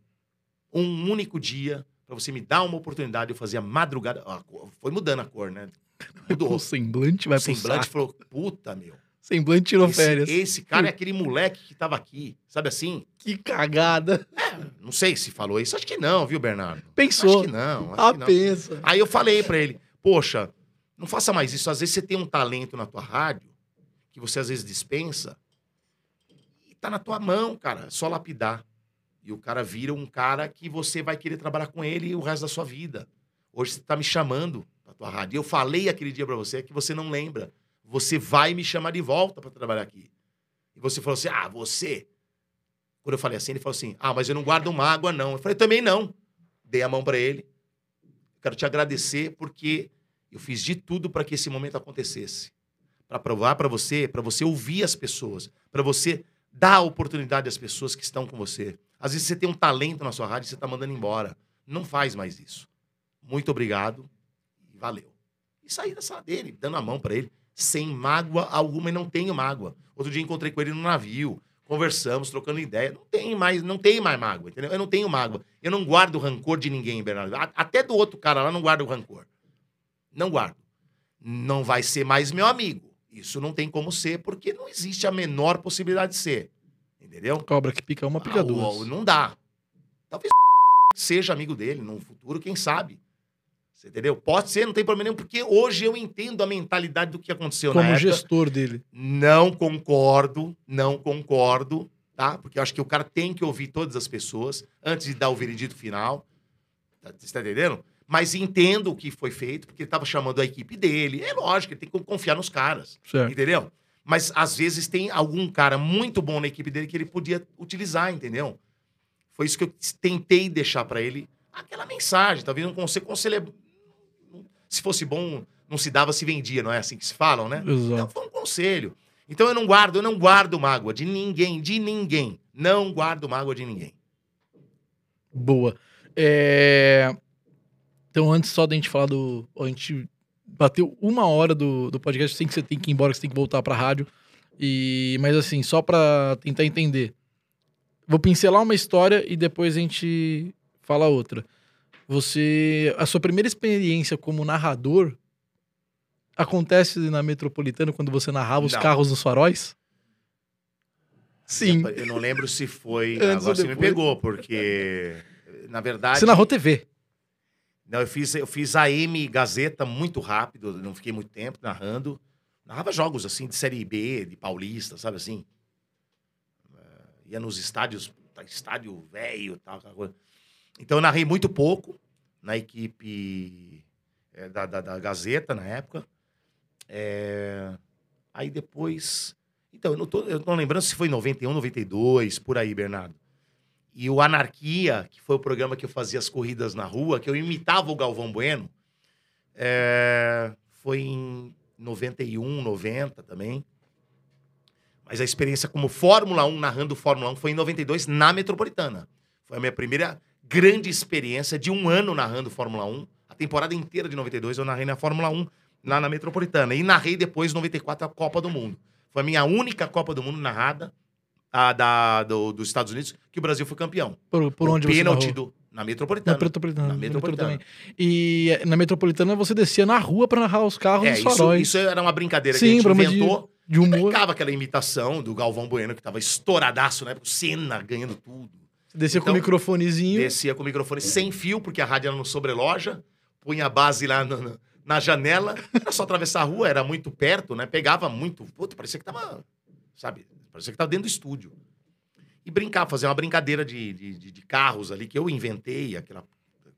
um único dia, para você me dar uma oportunidade. Eu fazia madrugada. Foi mudando a cor, né? Mudou. O semblante vai o semblante falou: puta, meu. Semblante tirou Esse, férias. esse cara é aquele moleque que tava aqui, sabe assim? Que cagada. Não sei se falou isso, acho que não, viu, Bernardo? Pensou. Acho que não. Acho Ah, que não. pensa. Aí eu falei pra ele, poxa, não faça mais isso. Às vezes você tem um talento na tua rádio que você às vezes dispensa e tá na tua mão, cara, é só lapidar. E o cara vira um cara que você vai querer trabalhar com ele o resto da sua vida. Hoje você tá me chamando pra tua rádio. Eu falei aquele dia pra você que você não lembra. Você vai me chamar de volta pra trabalhar aqui. E você falou assim: "Ah, você". Quando eu falei assim, ele falou assim: "Ah, mas eu não guardo mágoa não". Eu falei: "Também não". Dei a mão pra ele. Quero te agradecer porque eu fiz de tudo para que esse momento acontecesse. Para provar para você, para você ouvir as pessoas, para você dar a oportunidade às pessoas que estão com você. Às vezes você tem um talento na sua rádio e você está mandando embora. Não faz mais isso. Muito obrigado e valeu. E saí da sala dele, dando a mão para ele, sem mágoa alguma e não tenho mágoa. Outro dia encontrei com ele no navio, conversamos, trocando ideia. Não tem mais, não tem mais mágoa, entendeu? Eu não tenho mágoa. Eu não guardo rancor de ninguém, Bernardo. Até do outro cara lá não guardo rancor. Não guardo. Não vai ser mais meu amigo. Isso não tem como ser, porque não existe a menor possibilidade de ser. Entendeu? Cobra que pica uma, pica Ah, duas. o- Não dá. Talvez seja amigo dele no futuro, quem sabe. Você entendeu? Pode ser, não tem problema nenhum, porque hoje eu entendo a mentalidade do que aconteceu Como na época. gestor dele. Não concordo, não concordo, tá? Porque eu acho que o cara tem que ouvir todas as pessoas antes de dar o veredito final. Tá- Você tá entendendo? Mas entendo o que foi feito, porque ele tava chamando a equipe dele. É lógico, ele tem que confiar nos caras. Certo. Entendeu? Mas às vezes tem algum cara muito bom na equipe dele que ele podia utilizar, entendeu? Foi isso que eu tentei deixar pra ele. Aquela mensagem, talvez um conselho. Conselho é- Se fosse bom, não se dava, se vendia, não é assim que se falam, né? Então Exato. foi um conselho. Então eu não guardo, eu não guardo mágoa de ninguém, de ninguém. Não guardo mágoa de ninguém. Boa. É, Então, antes só da gente falar do. A gente bateu uma hora do, do podcast, sem que você tem que ir embora, que você tem que voltar pra rádio. E... Mas assim, só pra tentar entender. Vou pincelar uma história e depois a gente fala outra. Você. A sua primeira experiência como narrador acontece na metropolitana quando você narrava os Não. carros nos faróis? Sim. Eu não lembro se foi. Agora você me pegou, porque. Na verdade. Você narrou TV. Não, eu fiz, eu fiz a M Gazeta muito rápido, não fiquei muito tempo narrando. Narrava jogos assim de Série B, de Paulista, sabe assim? Eh, ia nos estádios, tá, estádio velho tal. aquela coisa. Então eu narrei muito pouco na equipe eh, da, da, da Gazeta na época. Eh, aí depois. Então, eu não tô, eu não lembrando se foi em 91, 92, por aí, Bernardo. E o Anarquia, que foi o programa que eu fazia as corridas na rua, que eu imitava o Galvão Bueno, é, foi em 91, 90 também. Mas a experiência como Fórmula 1, narrando Fórmula 1, foi em 92 na Metropolitana. Foi a minha primeira grande experiência de um ano narrando Fórmula 1. A temporada inteira de 92 eu narrei na Fórmula 1, lá na Metropolitana. E narrei depois, em 94, a Copa do Mundo. Foi a minha única Copa do Mundo narrada a da, do- dos Estados Unidos, que o Brasil foi campeão. Por, por o onde você pênalti do Na Metropolitana. Na Metropolitana. Na na Metropolitana. Metropolitana. E na Metropolitana você descia na rua pra narrar os carros É, isso, isso era uma brincadeira Sim, que a gente de- inventou. de E humor. brincava aquela imitação do Galvão Bueno, que tava estouradaço, né? O Senna ganhando tudo. Você descia com o Então, microfonezinho. Descia com o microfone sem fio, porque a rádio era no sobreloja. Punha a base lá no- no- na janela. Era só atravessar a rua, era muito perto, né? Pegava muito. Puta, parecia que tava. Sabe? Parecia que tava dentro do estúdio. e brincar, fazer uma brincadeira de, de, de- carros ali, que eu inventei, aquela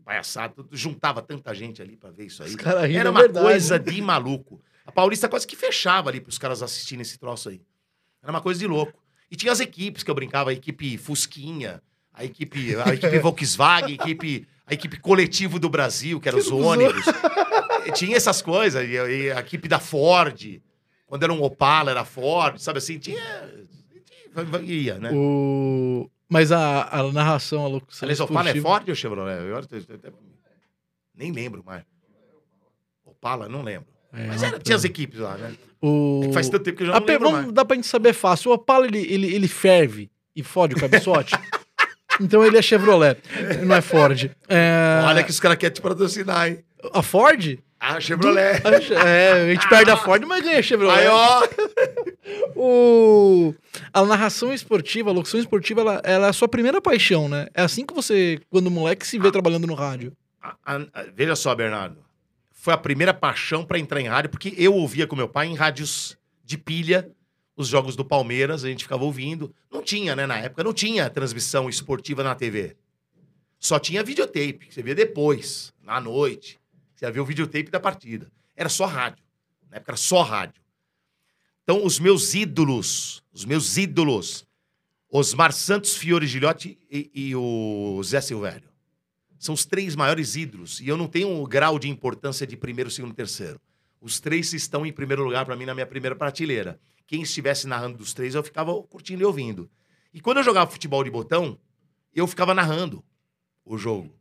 palhaçada, juntava tanta gente ali pra ver isso aí. Os Era é uma verdade. coisa de maluco. A Paulista quase que fechava ali pros caras assistirem esse troço aí. Era uma coisa de louco. E tinha as equipes que eu brincava, a equipe Fusquinha, a equipe, a equipe Volkswagen, a equipe, a equipe Coletivo do Brasil, que eram os ônibus. Tinha essas coisas, e a equipe da Ford, quando era um Opala, era Ford, sabe assim? Tinha. tinha- Ia, né? O... Mas a, a narração, a locução. Aliás, Opala é Ford ou Chevrolet? Eu até- Nem lembro mais. Opala, não lembro. É, Mas era- tinha as equipes lá, né? o... É faz tanto tempo que eu já A não lembro vamos, mais. dá pra gente saber fácil. O Opala, ele, ele, ele ferve e fode o cabeçote? então ele é Chevrolet, não é Ford. É, Olha que os caras querem te patrocinar, hein? A Ford? Ah, Chevrolet. É, a gente perde a Ford, mas ganha a Chevrolet. Aí, ó. O... A narração esportiva, a locução esportiva, ela, ela é a sua primeira paixão, né? É assim que você, quando moleque, se vê trabalhando no rádio. A- a- a- veja só, Bernardo. Foi a primeira paixão pra entrar em rádio, porque eu ouvia com meu pai em rádios de pilha os jogos do Palmeiras, a gente ficava ouvindo. Não tinha, né, na época, não tinha transmissão esportiva na TV. Só tinha videotape, que você via depois, na noite. Você ia ver o videotape da partida. Era só rádio. Na época era só rádio. Então, os meus ídolos, os meus ídolos, Osmar Santos, Fiore Gilhote e, e o Zé Silvério. São os três maiores ídolos. E eu não tenho um grau de importância de primeiro, segundo, terceiro. Os três estão em primeiro lugar para mim na minha primeira prateleira. Quem estivesse narrando dos três, eu ficava curtindo e ouvindo. E quando eu jogava futebol de botão, eu ficava narrando o jogo.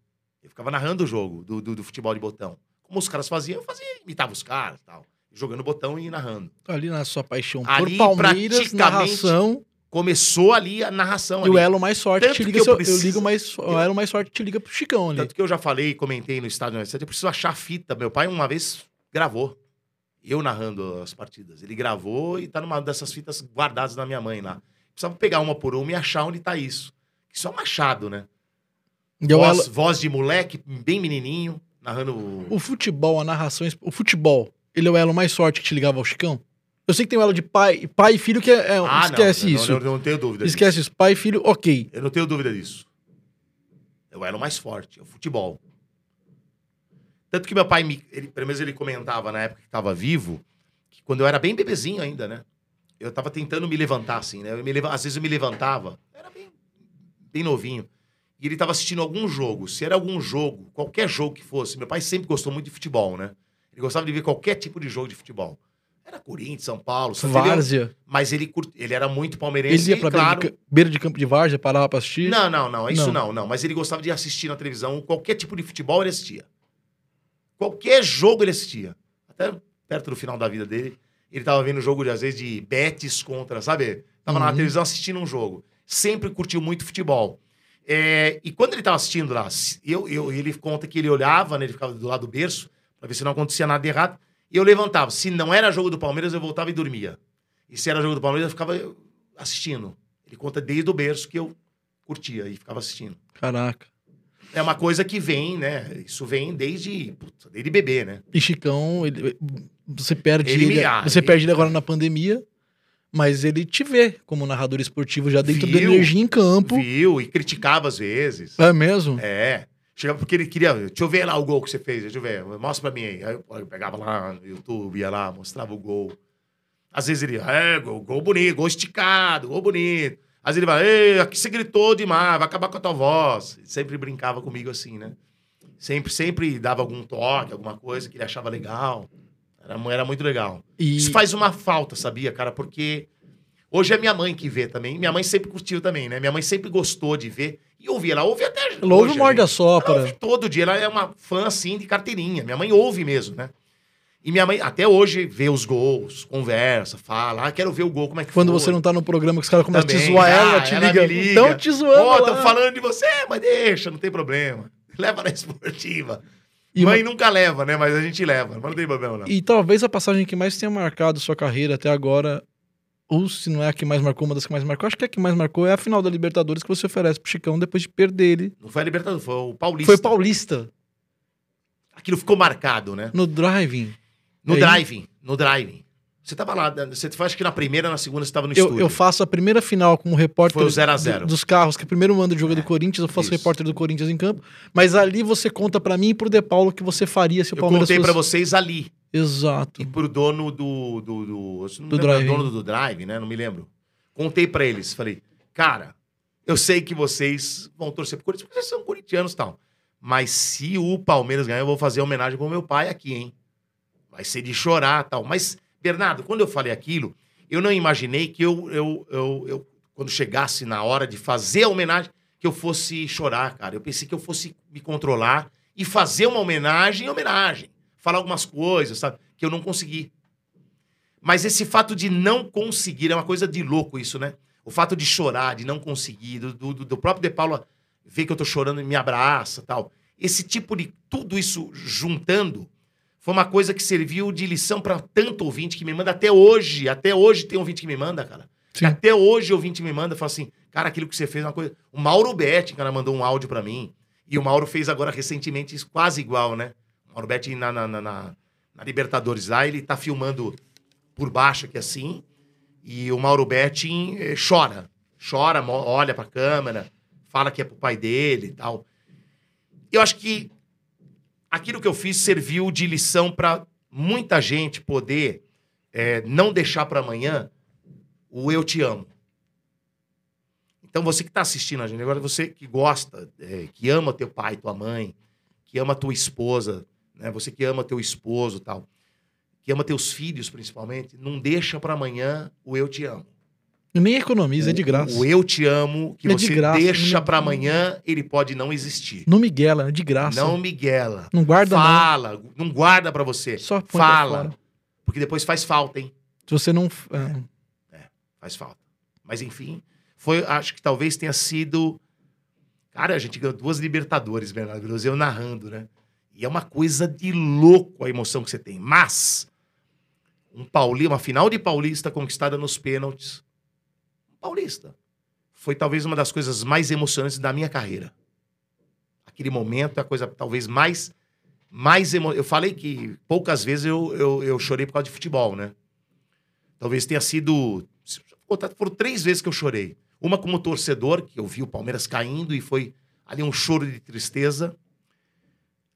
Eu ficava narrando o jogo do, do, do futebol de botão. Como os caras faziam, eu fazia, imitava os caras tal. Jogando botão e narrando. Ali na sua paixão Ali, por Palmeiras, narração Começou ali a narração. e o ali. elo mais sorte Tanto te que liga. eu seu- Eu, preciso- ligo mais. O elo mais sorte te liga pro Chicão ali. Tanto que eu já falei e comentei no estádio 97, eu preciso achar a fita. Meu pai uma vez gravou. Eu narrando as partidas. Ele gravou e tá numa dessas fitas guardadas na minha mãe lá. Precisava pegar uma por uma e achar onde tá isso. Isso é um achado, né? E é o, Voz, elo- voz de moleque, bem menininho, narrando. o- o futebol, a narração. O futebol, ele é o elo mais sorte que te ligava ao Chicão? Eu sei que tem o elo de pai, pai e filho que é. é- Ah, esquece não, isso. Não, não, não tenho dúvida. disso. esquece isso. Pai e filho, ok. Eu não tenho dúvida disso. É o elo mais forte, é o futebol. Tanto que meu pai, me, ele, pelo menos ele comentava na época que estava vivo, que quando eu era bem bebezinho ainda, né? Eu tava tentando me levantar, assim, né? Eu me às vezes eu me levantava, era bem, bem novinho, e ele tava assistindo algum jogo. Se era algum jogo, qualquer jogo que fosse, meu pai sempre gostou muito de futebol, né? Ele gostava de ver qualquer tipo de jogo de futebol. Era Corinthians, São Paulo, Fé, Várzea. mas ele, cur- ele era muito palmeirense. Ele ia pra e, beira, claro, de, ca- beira de campo de Várzea, parava pra assistir. não, não, não. Isso Não. não. não, Mas ele gostava de assistir na televisão. Qualquer tipo de futebol ele assistia. Qualquer jogo ele assistia. Até perto do final da vida dele, ele tava vendo jogo, de, às vezes, de Betis contra, sabe? Tava na Uhum. televisão assistindo um jogo. Sempre curtiu muito futebol. É, e quando ele tava assistindo lá, eu, eu, ele conta que ele olhava, né, ele ficava do lado do berço, pra ver se não acontecia nada de errado. E eu levantava. Se não era jogo do Palmeiras, eu voltava e dormia. E se era jogo do Palmeiras, eu ficava assistindo. Ele conta desde o berço que eu curtia e ficava assistindo. Caraca. É uma coisa que vem, né? Isso vem desde, putz, desde bebê, né? E Chicão, ele- você perde Ele ele, ah, você ele- perde ele agora na pandemia, mas ele te vê como narrador esportivo já dentro da energia em campo. Viu e criticava às vezes. É mesmo? É. Chegava porque ele queria. Deixa eu ver lá o gol que você fez. Deixa eu ver. Mostra pra mim aí. Aí eu, pegava lá no YouTube, ia lá, mostrava o gol. Às vezes ele, é, gol, gol bonito, gol esticado, gol bonito. Às vezes ele vai, ei, aqui você gritou demais, vai acabar com a tua voz. Sempre brincava comigo assim, né? Sempre, sempre dava algum toque, alguma coisa que ele achava legal. Era, era muito legal. E Isso faz uma falta, sabia, cara? Porque hoje é minha mãe que vê também. Minha mãe sempre curtiu também, né? Minha mãe sempre gostou de ver. E ouvia, ela ouve até. ela ouve o morde né? a sopra. Ela ouve todo dia. Ela é uma fã, assim, de carteirinha. Minha mãe ouve mesmo, né? E minha mãe, até hoje, vê os gols, conversa, fala. Ah, quero ver o gol, como é que Quando foi. você não tá no programa que os caras começam a te zoar Ah, ela, te ela liga. liga. Estão te zoando. Ó, tô falando de você, mas deixa, não tem problema. Leva na esportiva. E mãe uma- nunca leva, né? Mas a gente leva. Mas não tem problema, não. E talvez a passagem que mais tenha marcado sua carreira até agora, ou se não é a que mais marcou, uma das que mais marcou, acho que a que mais marcou é a final da Libertadores que você oferece pro Chicão depois de perder ele. Não foi a Libertadores, foi o Paulista. Foi Paulista, Aquilo ficou marcado, né? no driving. No driving, no driving. Você tava lá, né? você faz que na primeira, na segunda você tava no Eu, estúdio. eu faço a primeira final como repórter Foi o 0 a 0. do- dos carros, que primeiro manda o jogo do Corinthians, eu faço isso. repórter do Corinthians em campo. Mas ali você conta pra mim e pro De Paulo o que você faria se o Eu Palmeiras contei fosse... pra vocês ali. Exato. E pro dono do. do, do, eu Do lembro, drive, dono do drive, né? Não me lembro. Contei pra eles. Falei, cara, eu sei que vocês vão torcer pro Corinthians, porque vocês são corintianos e tal. Mas se o Palmeiras ganhar, eu vou fazer homenagem pro meu pai aqui, hein? Vai ser de chorar e tal. Mas, Bernardo, quando eu falei aquilo, eu não imaginei que eu, eu, eu, eu, quando chegasse na hora de fazer a homenagem, que eu fosse chorar, cara. Eu pensei que eu fosse me controlar e fazer uma homenagem em homenagem. Falar algumas coisas, sabe? Que eu não consegui. Mas esse fato de não conseguir é uma coisa de louco isso, né? O fato de chorar, de não conseguir, do, do, do próprio De Paulo ver que eu tô chorando e me abraça tal. Esse tipo de. Tudo isso juntando foi uma coisa que serviu de lição para tanto ouvinte que me manda até hoje. Até hoje tem ouvinte que me manda, cara. Sim. Até hoje ouvinte me manda, fala assim, cara, aquilo que você fez é uma coisa. O Mauro Betti, cara, mandou um áudio para mim. E o Mauro fez agora recentemente isso quase igual, né? O Mauro Betti na, na, na, na- Libertadores lá, ele tá filmando por baixo aqui assim. E o Mauro Betti eh, chora. Chora, olha pra câmera, fala que é pro pai dele e tal. Eu acho que aquilo que eu fiz serviu de lição para muita gente poder eh, não deixar para amanhã o eu te amo. Então você que está assistindo a gente, agora você que gosta, eh, que ama teu pai, tua mãe, que ama tua esposa, né? Você que ama teu esposo, tal, que ama teus filhos principalmente, não deixa para amanhã o eu te amo. Nem economiza, é de graça. O eu te amo que É de você graça, deixa não- para amanhã, ele pode não existir. Não miguela, é de graça. Não miguela. Não guarda, Fala, não guarda para você. Só Fala, porque depois faz falta, hein? Se você não. é, Faz falta. Mas enfim, foi, acho que talvez tenha sido. Cara, a gente ganhou duas Libertadores, Bernardo Veloso, eu narrando, né? E é uma coisa de louco a emoção que você tem. Mas, um Pauli, uma final de Paulista conquistada nos pênaltis. Paulista. Foi talvez uma das coisas mais emocionantes da minha carreira. Aquele momento é a coisa talvez mais. mais emo... Eu falei que poucas vezes eu, eu, eu chorei por causa de futebol, né? Talvez tenha sido. Foram três vezes que eu chorei. Uma como torcedor, que eu vi o Palmeiras caindo e foi ali um choro de tristeza.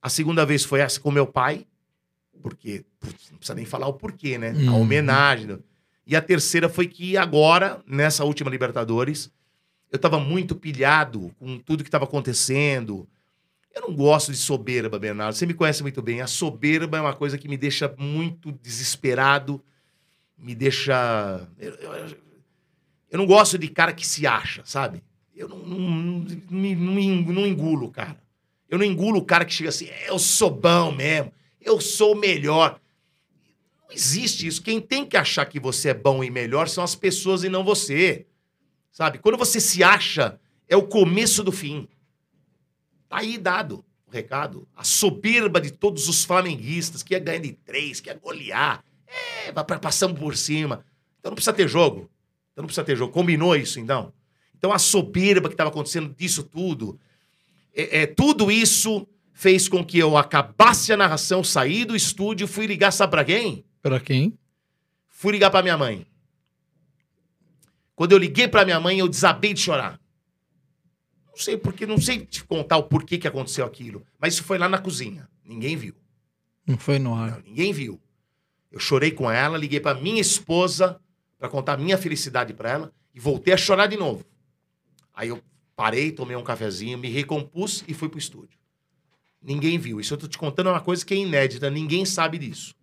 A segunda vez foi essa com meu pai, porque putz, não precisa nem falar o porquê, né? A Uhum. homenagem. E a terceira foi que agora, nessa última Libertadores, eu tava muito pilhado com tudo que estava acontecendo. Eu não gosto de soberba, Bernardo. Você me conhece muito bem. A soberba é uma coisa que me deixa muito desesperado, me deixa. Eu, eu- eu não gosto de cara que se acha, sabe? Eu não, não, não, não engulo, cara. Eu não engulo o cara que chega assim, eu sou bom mesmo, eu sou o melhor. Não existe isso. Quem tem que achar que você é bom e melhor são as pessoas e não você. Sabe? Quando você se acha, é o começo do fim. Tá aí dado o recado. A soberba de todos os flamenguistas que ia ganhar de três, que ia golear. É, vai passando por cima. Então não precisa ter jogo. Então não precisa ter jogo. Combinou isso, então? Então a soberba que estava acontecendo disso tudo, é, é, tudo isso fez com que eu acabasse a narração, saí do estúdio, fui ligar, sabe pra quem? Pra quem? Fui ligar pra minha mãe. Quando eu liguei pra minha mãe, eu desabei de chorar. Não sei porque, não sei te contar o porquê que aconteceu aquilo, mas isso foi lá na cozinha. Ninguém viu. Não foi no ar. Não, ninguém viu. Eu chorei com ela, liguei pra minha esposa pra contar a minha felicidade pra ela e voltei a chorar de novo. Aí eu parei, tomei um cafezinho, me recompus e fui pro estúdio. Ninguém viu. Isso eu tô te contando uma coisa que é inédita, ninguém sabe disso.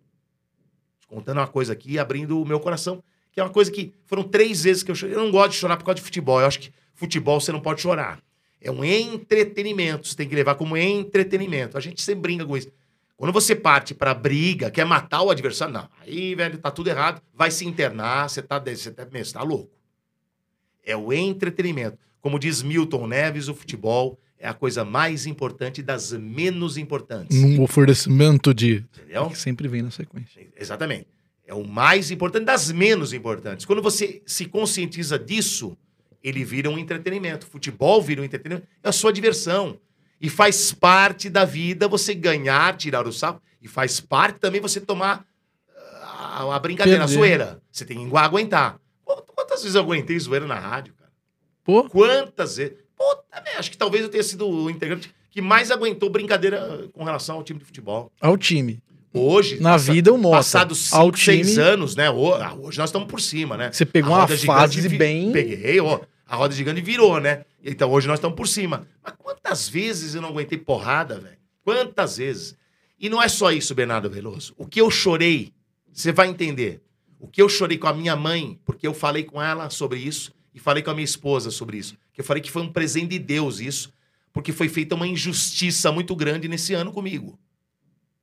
Te contando uma coisa aqui, abrindo o meu coração, que é uma coisa que foram três vezes que eu chorei. Eu não gosto de chorar por causa de futebol. Eu acho que futebol você não pode chorar. É um entretenimento. Você tem que levar como entretenimento. A gente sempre brinca com isso. Quando você parte pra briga, quer matar o adversário, não. Aí, velho, tá tudo errado. Vai se internar, você tá, você tá, você tá louco. É o entretenimento. Como diz Milton Neves, o futebol é a coisa mais importante das menos importantes. Num oferecimento de. Entendeu? Que sempre vem na sequência. Exatamente. É o mais importante das menos importantes. Quando você se conscientiza disso, ele vira um entretenimento. Futebol vira um entretenimento. É a sua diversão. E faz parte da vida você ganhar, tirar o sarro. E faz parte também você tomar ah, a, a brincadeira, a Perder. zoeira. Você tem que aguentar. Quantas vezes eu aguentei zoeira na rádio, cara? Pô, Quantas vezes? Puta, velho, acho que talvez eu tenha sido o integrante que mais aguentou brincadeira com relação ao time de futebol. ao time. Hoje, Na passa- vida, o Mota. passados Ao 5, 6 time- anos, né? Ah, Hoje nós estamos por cima, né? Você pegou uma fase vi- bem. Peguei, ó. A roda gigante virou, né? Então hoje nós estamos por cima. Mas quantas vezes eu não aguentei porrada, velho? Quantas vezes? E não é só isso, Bernardo Veloso. O que eu chorei, você vai entender. O que eu chorei com a minha mãe, porque eu falei com ela sobre isso e falei com a minha esposa sobre isso. Que eu falei que foi um presente de Deus isso, porque foi feita uma injustiça muito grande nesse ano comigo.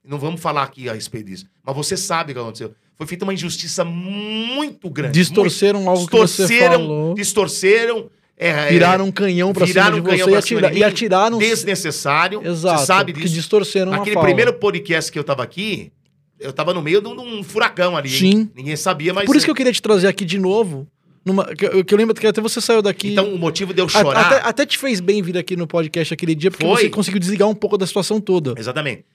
Não vamos falar aqui a respeito disso. Mas você sabe o que aconteceu. Foi feita uma injustiça muito grande. Distorceram algo que você distorceram, falou. distorceram, é, Viraram um canhão pra cima de um canhão você e, atira- de e mim, atiraram. desnecessário. Exato. Você sabe que disso. distorceram uma Naquele fala. primeiro podcast que eu tava aqui, eu tava no meio de um, de um furacão ali. hein? Sim. Ninguém sabia, mas. Por isso que eu queria te trazer aqui de novo. Numa, que, eu, que eu lembro que até você saiu daqui. Então o motivo de eu A- chorar. Até, até te fez bem vir aqui no podcast aquele dia, porque Foi. você conseguiu desligar um pouco da situação toda. Exatamente.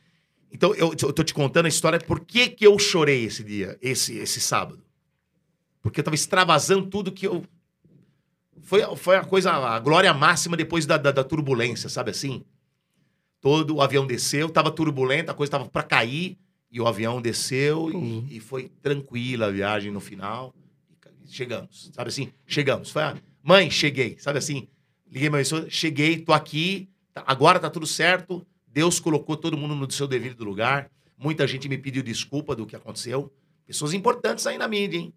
Então, eu, eu tô te contando a história por que, que eu chorei esse dia, esse, esse sábado. Porque eu tava extravasando tudo que eu. Foi, foi a coisa, a glória máxima depois da, da, da turbulência, sabe assim? Todo o avião desceu, tava turbulento, a coisa tava para cair, e o avião desceu Uhum. e, e foi tranquila a viagem no final. Chegamos, sabe assim? Chegamos. Foi, a- mãe, cheguei, sabe assim? Liguei minha pessoa, cheguei, tô aqui, tá- agora tá tudo certo. Deus colocou todo mundo no seu devido lugar. Muita gente me pediu desculpa do que aconteceu. Pessoas importantes aí na mídia, hein?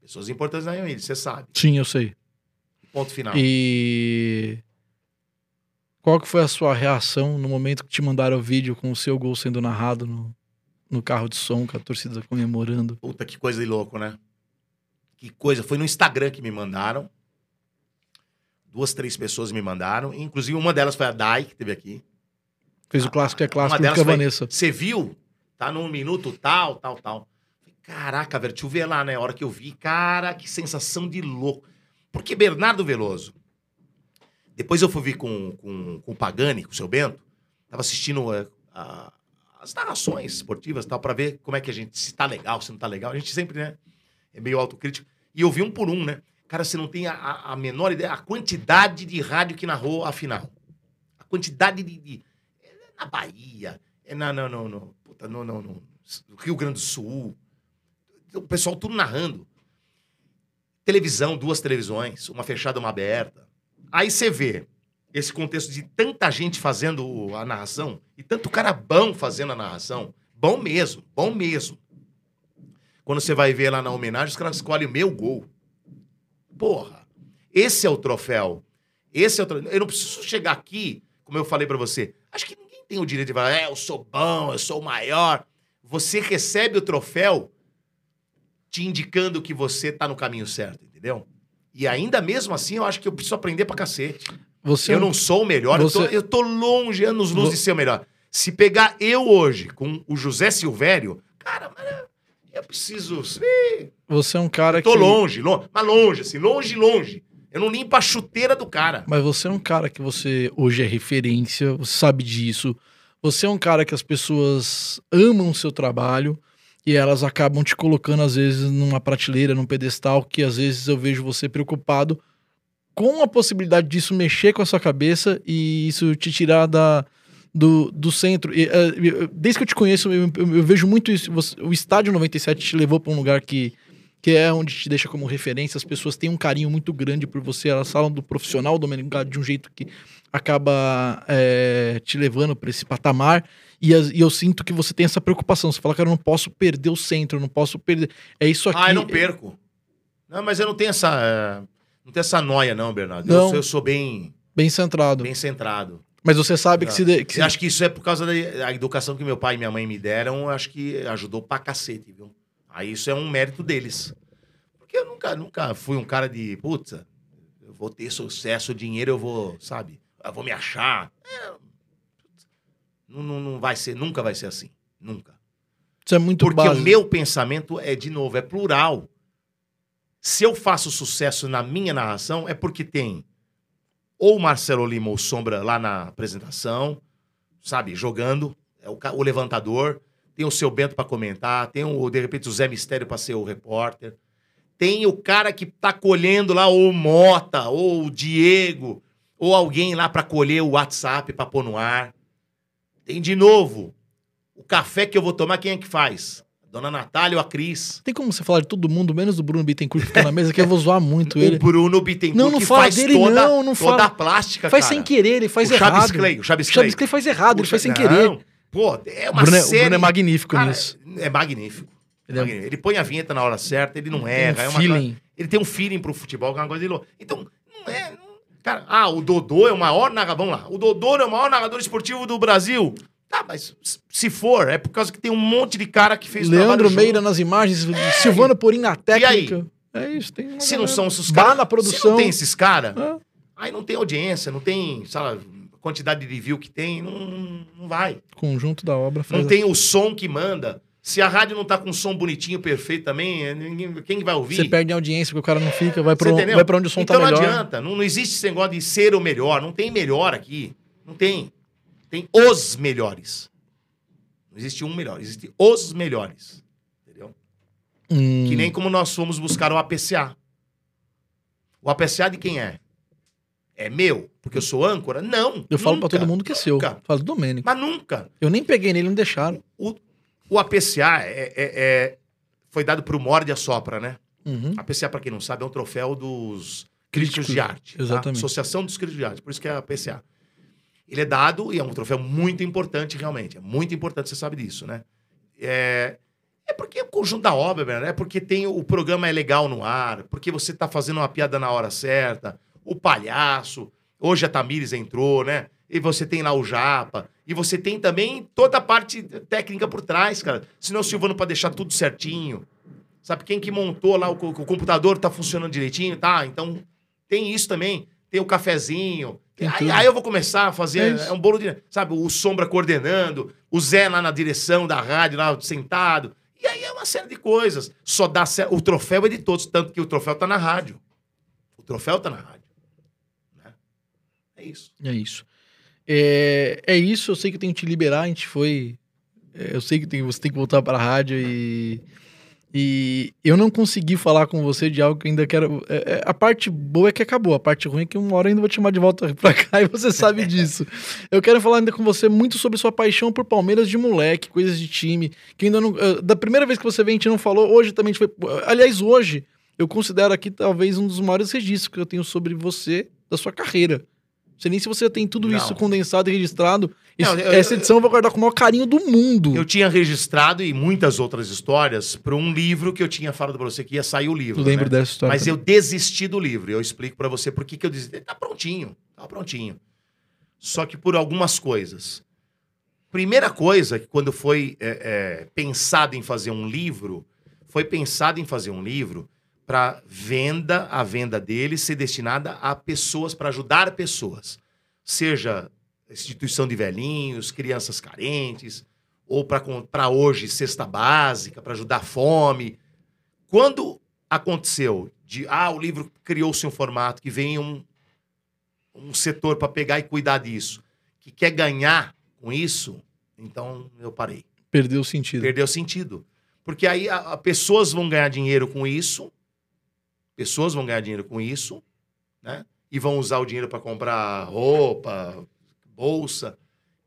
Pessoas importantes aí na mídia, você sabe. Sim, eu sei. Ponto final. E. Qual que foi a sua reação no momento que te mandaram o vídeo com o seu gol sendo narrado no, no carro de som, com a torcida comemorando? Puta, que coisa de louco, né? Que coisa. Foi no Instagram que me mandaram. Duas, três pessoas me mandaram. Inclusive, uma delas foi a Dai, que teve aqui. Fez o clássico que é clássico Uma delas a foi- Vanessa. Você viu? Tá num minuto tal, tal, tal. Caraca, velho, deixa eu ver lá, né? A hora que eu vi, cara, que sensação de louco. Porque Bernardo Veloso, depois eu fui vir com, com, com o Pagani, com o seu Bento, tava assistindo é, a- as narrações esportivas e tal, pra ver como é que a gente, se tá legal, se não tá legal. A gente sempre, né, é meio autocrítico. E eu vi um por um, né? Cara, você não tem a, a- menor ideia, a quantidade de rádio que narrou a final. A quantidade de. de- é na Bahia, é na, no, no, no, puta, no, no- no Rio Grande do Sul. O pessoal tudo narrando. Televisão, duas televisões, uma fechada, uma aberta. Aí você vê esse contexto de tanta gente fazendo a narração e tanto cara bom fazendo a narração. Bom mesmo, bom mesmo. Quando você vai ver lá na homenagem, os caras escolhem o meu gol. Porra, esse é o troféu. Esse é o troféu. Eu não preciso chegar aqui, como eu falei pra você. Acho que ninguém tem o direito de falar, é, eu sou bom, eu sou o maior. Você recebe o troféu te indicando que você tá no caminho certo, entendeu? E ainda mesmo assim, eu acho que eu preciso aprender pra cacete. Você eu não sou o melhor, eu, tô, você- eu tô longe, anos luz Vo- de ser o melhor. Se pegar eu hoje com o José Silvério, cara, eu preciso. Você é um cara eu tô que. longe, longe, mas longe, assim, longe, longe. Eu não limpo a chuteira do cara. Mas você é um cara que você hoje é referência, você sabe disso. Você é um cara que as pessoas amam o seu trabalho e elas acabam te colocando, às vezes, numa prateleira, num pedestal, que às vezes eu vejo você preocupado com a possibilidade disso mexer com a sua cabeça e isso te tirar da, do, do centro. E, eu- desde que eu te conheço, eu, eu- eu vejo muito isso. Você- o Estádio 97 te levou para um lugar que, que é onde te deixa como referência. As pessoas têm um carinho muito grande por você. Elas falam do profissional Gato de um jeito que acaba eh, te levando para esse patamar. E, as- e eu sinto que você tem essa preocupação. Você fala, cara, eu não posso perder o centro, eu não posso perder. É isso aqui. Ah, eu não perco. Não, mas eu não tenho essa. Não tenho essa noia, não, Bernardo. Eu Não. sou- Eu, sou bem, Bem centrado. bem centrado. Mas você sabe que se. de- que se- acho que isso é por causa da educação que meu pai e minha mãe me deram, acho que ajudou pra cacete, viu? Aí isso é um mérito deles. Porque eu nunca, nunca fui um cara de, puta, eu vou ter sucesso, dinheiro, eu vou, sabe? Eu vou me achar. É, não, não, não vai ser, nunca vai ser assim. Nunca. Isso é muito Porque o meu pensamento é, de novo, é plural. Se eu faço sucesso na minha narração, é porque tem ou Marcelo Lima ou Sombra lá na apresentação, sabe, jogando, é o, o levantador. tem o seu Bento pra comentar, tem o, de repente o Zé Mistério pra ser o repórter, tem o cara que tá colhendo lá, ou o Mota, ou o Diego, ou alguém lá pra colher o WhatsApp pra pôr no ar. Tem de novo, o café que eu vou tomar, quem é que faz? Dona Natália a Cris? Tem como você falar de todo mundo, menos do Bruno Bittencourt que fica na mesa, que eu vou zoar muito O ele. Bruno Bittencourt Não, não que faz dele, toda, não, não toda a plástica, Faz cara. sem querer, ele faz o errado. Chaves Clay, o Chaves O Clay. Chaves Clay faz errado, ele O faz sem Cha- querer. Não, Pô, é O uma Bruno, é, o série... Bruno é magnífico Cara, nisso. É magnífico. Ele é-. Ele põe a vinheta na hora certa, ele não Tem erra. um é uma feeling. coisa- ele tem um feeling pro futebol, que é uma coisa de louco. Então, não é. não- Cara, ah, o Dodô é o maior narrador. Vamos lá. O Dodô é o maior narrador esportivo do Brasil. Tá, mas se for, é por causa que tem um monte de cara que fez Leandro Meira junto. nas imagens, Silvano Porim na técnica. E É isso, tem Se não são esses caras. na Se produção. não tem esses caras, Ah, aí não tem audiência, não tem, sabe, quantidade de view que tem, não, não vai. conjunto da obra Não tem o som que manda. Se a rádio não tá com um som bonitinho, perfeito também, é, ninguém, quem vai ouvir? Você perde a audiência porque o cara não fica, vai pra, um- vai pra onde o som então tá melhor. não adianta, não, não existe esse negócio de ser o melhor, não tem melhor aqui. Não tem. Tem os melhores. Não existe um melhor, existe os melhores. Entendeu? Hum, Que nem como nós fomos buscar o APCA. O APCA de quem é? É meu, porque eu sou âncora? Não. Eu falo pra nunca, todo mundo que é seu. nunca. Falo do Domênico. Mas nunca. Eu nem peguei nele, não deixaram. O, o APCA é, é- é- foi dado pro Morde a Sopra, né? Uhum. APCA, pra quem não sabe, é um troféu dos críticos, Críticos, de arte. tá? exatamente. Associação dos Críticos de Arte, por isso que é a APCA. Ele é dado e é um troféu muito importante, realmente. É muito importante, você sabe disso, né? É, é porque é o conjunto da obra, Bernardo, é porque tem o programa é legal no ar, porque você tá fazendo uma piada na hora certa, o palhaço, hoje a Tamires entrou, né? E você tem lá o Japa, e você tem também toda a parte técnica por trás, cara. Senão Silvano para deixar tudo certinho. Sabe quem que montou lá o, o computador tá funcionando direitinho, tá? Então tem isso também. Tem o cafezinho. Aí, aí eu vou começar a É fazer. isso. É, um bolo de. Sabe, o Sombra coordenando, o Zé lá na direção da rádio, lá sentado. E aí é uma série de coisas. Só dá certo. O troféu é de todos, tanto que o troféu tá na rádio. O troféu tá na rádio. Né? É isso. É isso. É, é isso, eu sei que eu tenho que te liberar, a gente foi. é, Eu sei que tem- você tem que voltar para a rádio e. E eu não consegui falar com você de algo que ainda quero. é, é, a parte boa é que acabou, a parte ruim é que uma hora eu ainda vou te chamar de volta pra cá e você sabe disso. Eu quero falar ainda com você muito sobre sua paixão por Palmeiras de moleque, coisas de time. Que ainda não. eh, Da primeira vez que você veio, a gente não falou, hoje também a gente foi. Aliás, hoje, eu considero aqui talvez um dos maiores registros que eu tenho sobre você, da sua carreira. Não sei nem se você tem tudo Não. isso condensado e registrado. Não, eu- essa eu- edição eu vou guardar com o maior carinho do mundo. Eu tinha registrado e muitas outras histórias para um livro que eu tinha falado para você que ia sair o livro. Eu lembro né? dessa história. Mas também. eu desisti do livro. Eu explico para você por que que eu desisti. Tá prontinho. Tá prontinho. Só que por algumas coisas. Primeira coisa, que quando foi é, é, pensado em fazer um livro, foi pensado em fazer um livro para venda, a venda dele ser destinada a pessoas, para ajudar pessoas. Seja instituição de velhinhos, crianças carentes, ou para hoje, cesta básica, para ajudar a fome. Quando aconteceu de, ah, o livro criou-se um formato que vem um, um setor para pegar e cuidar disso, que quer ganhar com isso, então eu parei. Perdeu o sentido. Perdeu sentido. Porque aí a, a- pessoas vão ganhar dinheiro com isso, pessoas vão ganhar dinheiro com isso, né? E vão usar o dinheiro para comprar roupa, bolsa.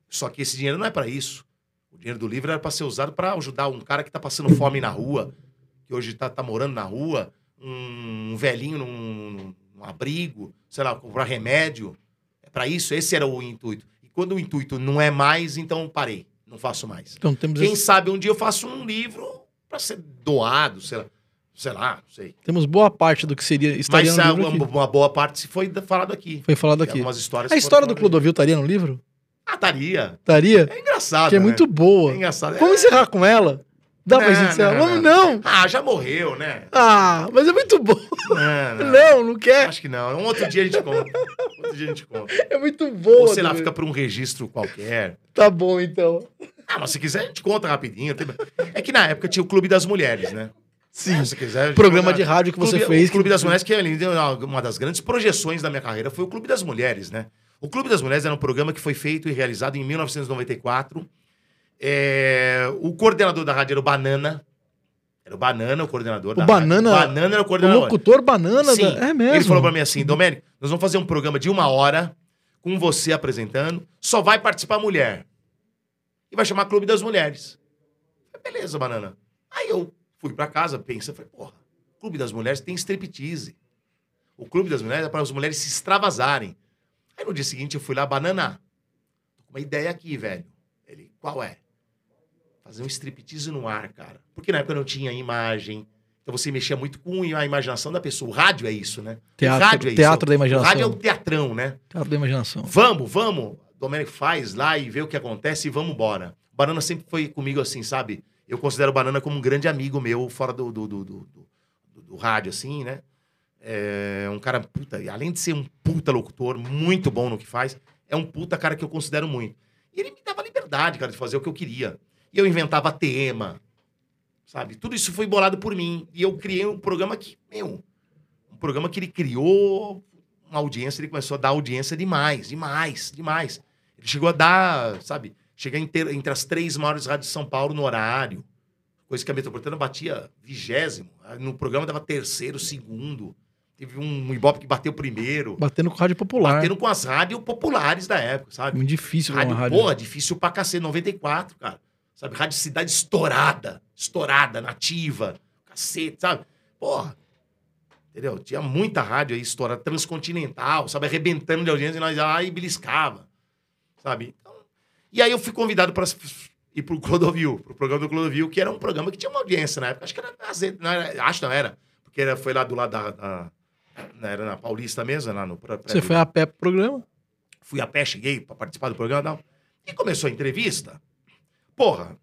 Só que esse dinheiro não é para isso. O dinheiro do livro era para ser usado para ajudar um cara que está passando fome na rua, que hoje está tá morando na rua, um velhinho num, num abrigo, sei lá, comprar remédio. É para isso, esse era o intuito. E quando o intuito não é mais, então parei, não faço mais. Então temos, Quem esse- sabe um dia eu faço um livro para ser doado, sei lá, sei lá, não sei. temos boa parte do que seria estaria Mas no livro uma, uma boa parte se foi falado aqui. Foi falado aqui. Algumas histórias A história do Clodovil estaria no livro? Ah, estaria. Estaria? É engraçado. Que é né? muito boa. É engraçado. Vamos É- encerrar com ela? Dá pra Não, gente encerrar? Vamos não. Ah, já morreu, né? Ah, mas é muito bom. Não, não. Não, não quer. Acho que não. Um outro dia a gente conta. Outro dia a gente conta. É muito boa. Ou sei lá, Domênico. fica por um registro qualquer. Tá bom, então. Ah, mas se quiser, a gente conta rapidinho. É que na época tinha o Clube das Mulheres, né? Sim. Se quiser. Programa de rádio que você Clube- fez. O Clube que- das Mulheres, que é ali, uma das grandes projeções da minha carreira, foi o Clube das Mulheres, né? O Clube das Mulheres era um programa que foi feito e realizado em 1994, É, o coordenador da rádio era o Banana. Era o Banana, o coordenador O da Banana- rádio. Banana era o O coordenador. locutor banana Sim. da... É mesmo. Ele falou pra mim assim, Domênico, nós vamos fazer um programa de uma hora com você apresentando, só vai participar mulher. E vai chamar Clube das Mulheres. Beleza, banana. Aí eu fui pra casa, pensei, falei, porra, Clube das Mulheres tem striptease. O Clube das Mulheres é para as mulheres se extravasarem. Aí no dia seguinte eu fui lá, banana, tô com uma ideia aqui, velho. Ele, qual é? Fazer um striptease no ar, cara. Porque na época não tinha imagem. Então você mexia muito com a imaginação da pessoa. O rádio é isso, né? Teatro- o rádio é teatro isso. da imaginação. O rádio é um teatrão, né? Teatro da imaginação. Vamos, vamos. Domênico faz lá e vê o que acontece e vamos embora. O Banana sempre foi comigo assim, sabe? Eu considero o Banana como um grande amigo meu fora do, do, do, do, do- rádio, assim, né? É um cara, puta, além de ser um puta locutor, muito bom no que faz, é um puta cara que eu considero muito. E ele me dava liberdade, cara, de fazer o que eu queria. E eu inventava tema, sabe? Tudo isso foi bolado por mim. E eu criei um programa que, meu, um programa que ele criou uma audiência, ele começou a dar audiência demais, demais, demais. Ele chegou a dar, sabe, chegar entre, entre as três maiores rádios de São Paulo no horário. Coisa que a Metropolitana batia vigésimo. No programa dava terceiro, segundo. Teve um Ibope que bateu primeiro. Batendo com rádio popular. Batendo com as rádios populares da época, sabe? Muito difícil Rádio, rádio. porra, difícil pra cacete, 94, cara. Sabe, rádio cidade estourada, estourada, nativa, cacete, sabe? Porra. Entendeu? Tinha muita rádio aí estourada, transcontinental, sabe? Arrebentando de audiência e nós ia lá e beliscava, sabe? E aí eu fui convidado para ir pro Clodovil, pro programa do Clodovil, que era um programa que tinha uma audiência na época. Acho que era, na Z- não era acho que não era, porque era, foi lá do lado da, da- era na Paulista mesmo, lá no... pré- Você foi a pé pro programa? fui a pé, cheguei pra participar do programa e tal. E começou a entrevista. Porra.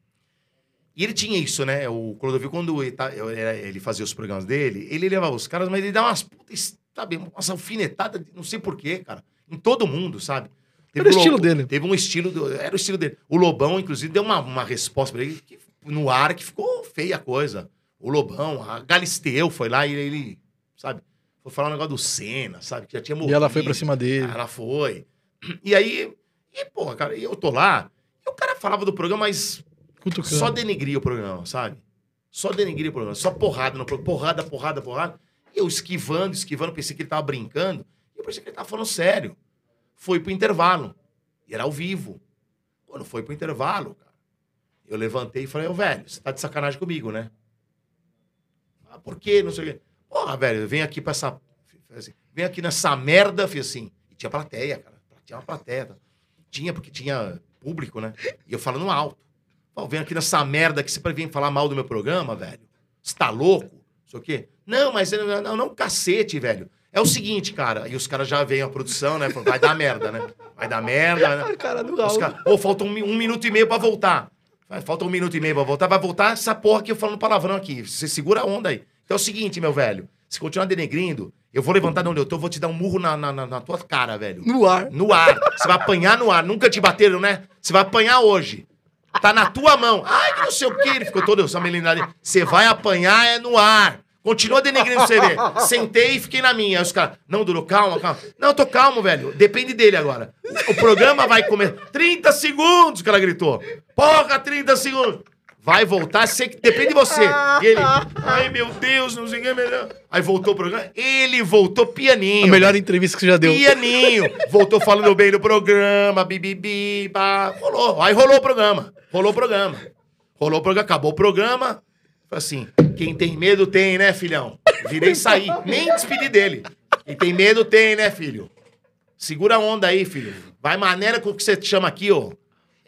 E ele tinha isso, né? O Clodovil, quando ele, tá- ele fazia os programas dele, ele levava os caras, mas ele dava umas putas, sabe, umas alfinetadas, não sei porquê, cara. Em todo mundo, sabe? Era o Lo- estilo dele. Teve um estilo, era o estilo dele. O Lobão, inclusive, deu uma, uma resposta pra ele que- no ar que ficou feia a coisa. O Lobão, a Galisteu foi lá e ele, sabe, foi falar um negócio do Senna, sabe, que já tinha morrido. E ela foi pra cima dele. Ela foi. E aí, e, porra, cara, eu tô lá, e o cara falava do programa, mas Cutucando. só denegria o programa, sabe? Só denegria o programa, só porrada no programa, porrada, porrada, porrada. E eu esquivando, esquivando, pensei que ele tava brincando, e eu pensei que ele tava falando sério. Foi pro intervalo, e era ao vivo. Quando foi pro intervalo, cara, eu levantei e falei, ô, velho, você tá de sacanagem comigo, né? Ah, por quê? Não sei o quê. Porra, velho, vem aqui pra essa... assim, Vem aqui nessa merda, fiz assim. E tinha plateia, cara. Tinha uma plateia. tá? Tinha, porque tinha público, né? E eu falando alto. Pô, vem aqui nessa merda que você vem falar mal do meu programa, velho. Você tá louco? Não sei o quê. Não, mas não, não, não, cacete, velho. É o seguinte, cara. E os caras já veem a produção, né? Falam, vai dar merda, né? Vai dar merda, né? Cara do Raul. caras, Ô, falta um, um minuto e meio pra voltar. Falta um minuto e meio pra voltar. Vai voltar essa porra que eu falando palavrão aqui. Você segura a onda aí. Então é o seguinte, meu velho. Se continuar denegrindo, eu vou levantar de onde eu tô, vou te dar um murro na, na, na- tua cara, velho. No ar. No ar. Você vai apanhar no ar. Nunca te bateram, né? Você vai apanhar hoje. Tá na tua mão. Ai, que não sei o quê. Ele ficou todo essa melinada. Você vai apanhar é no ar. Continua denegrindo pra você ver. Sentei e fiquei na minha. Aí os caras, não, Duro, calma, calma. Não, eu tô calmo, velho. Depende dele agora. O programa vai comer. 30 segundos que ela gritou. Porra, 30 segundos. Vai voltar, sei que depende de você. E ele, ai meu Deus, não sei o que é melhor. Aí voltou o programa. Ele voltou pianinho. A melhor entrevista que você já deu. Pianinho. Voltou falando bem do programa, bibibi, pá. Rolou. Aí rolou o programa. Rolou o programa. Rolou o programa, acabou o programa. Assim, quem tem medo tem, né, filhão? Virei saí. Nem despedi dele. Quem tem medo tem, né, filho? Segura a onda aí, filho. Vai maneira com o que você chama aqui, ó.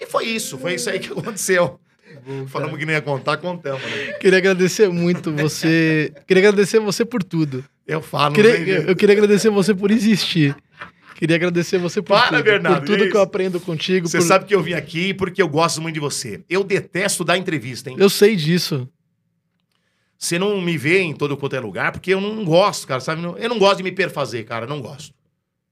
E foi isso, foi isso aí que aconteceu. Falamos que não ia contar, contamos, né? Queria agradecer muito você. Queria agradecer você por tudo. Eu falo, Queria- eu queria agradecer você por existir. Queria agradecer você por Para, tudo. Bernardo, por tudo que que eu aprendo contigo. Você por- sabe que eu vim aqui porque eu gosto muito de você. Eu detesto dar entrevista, hein? Eu sei disso. Você não me vê em todo quanto é lugar, porque eu não gosto, cara, sabe? Eu não gosto de me perfazer, cara, não gosto.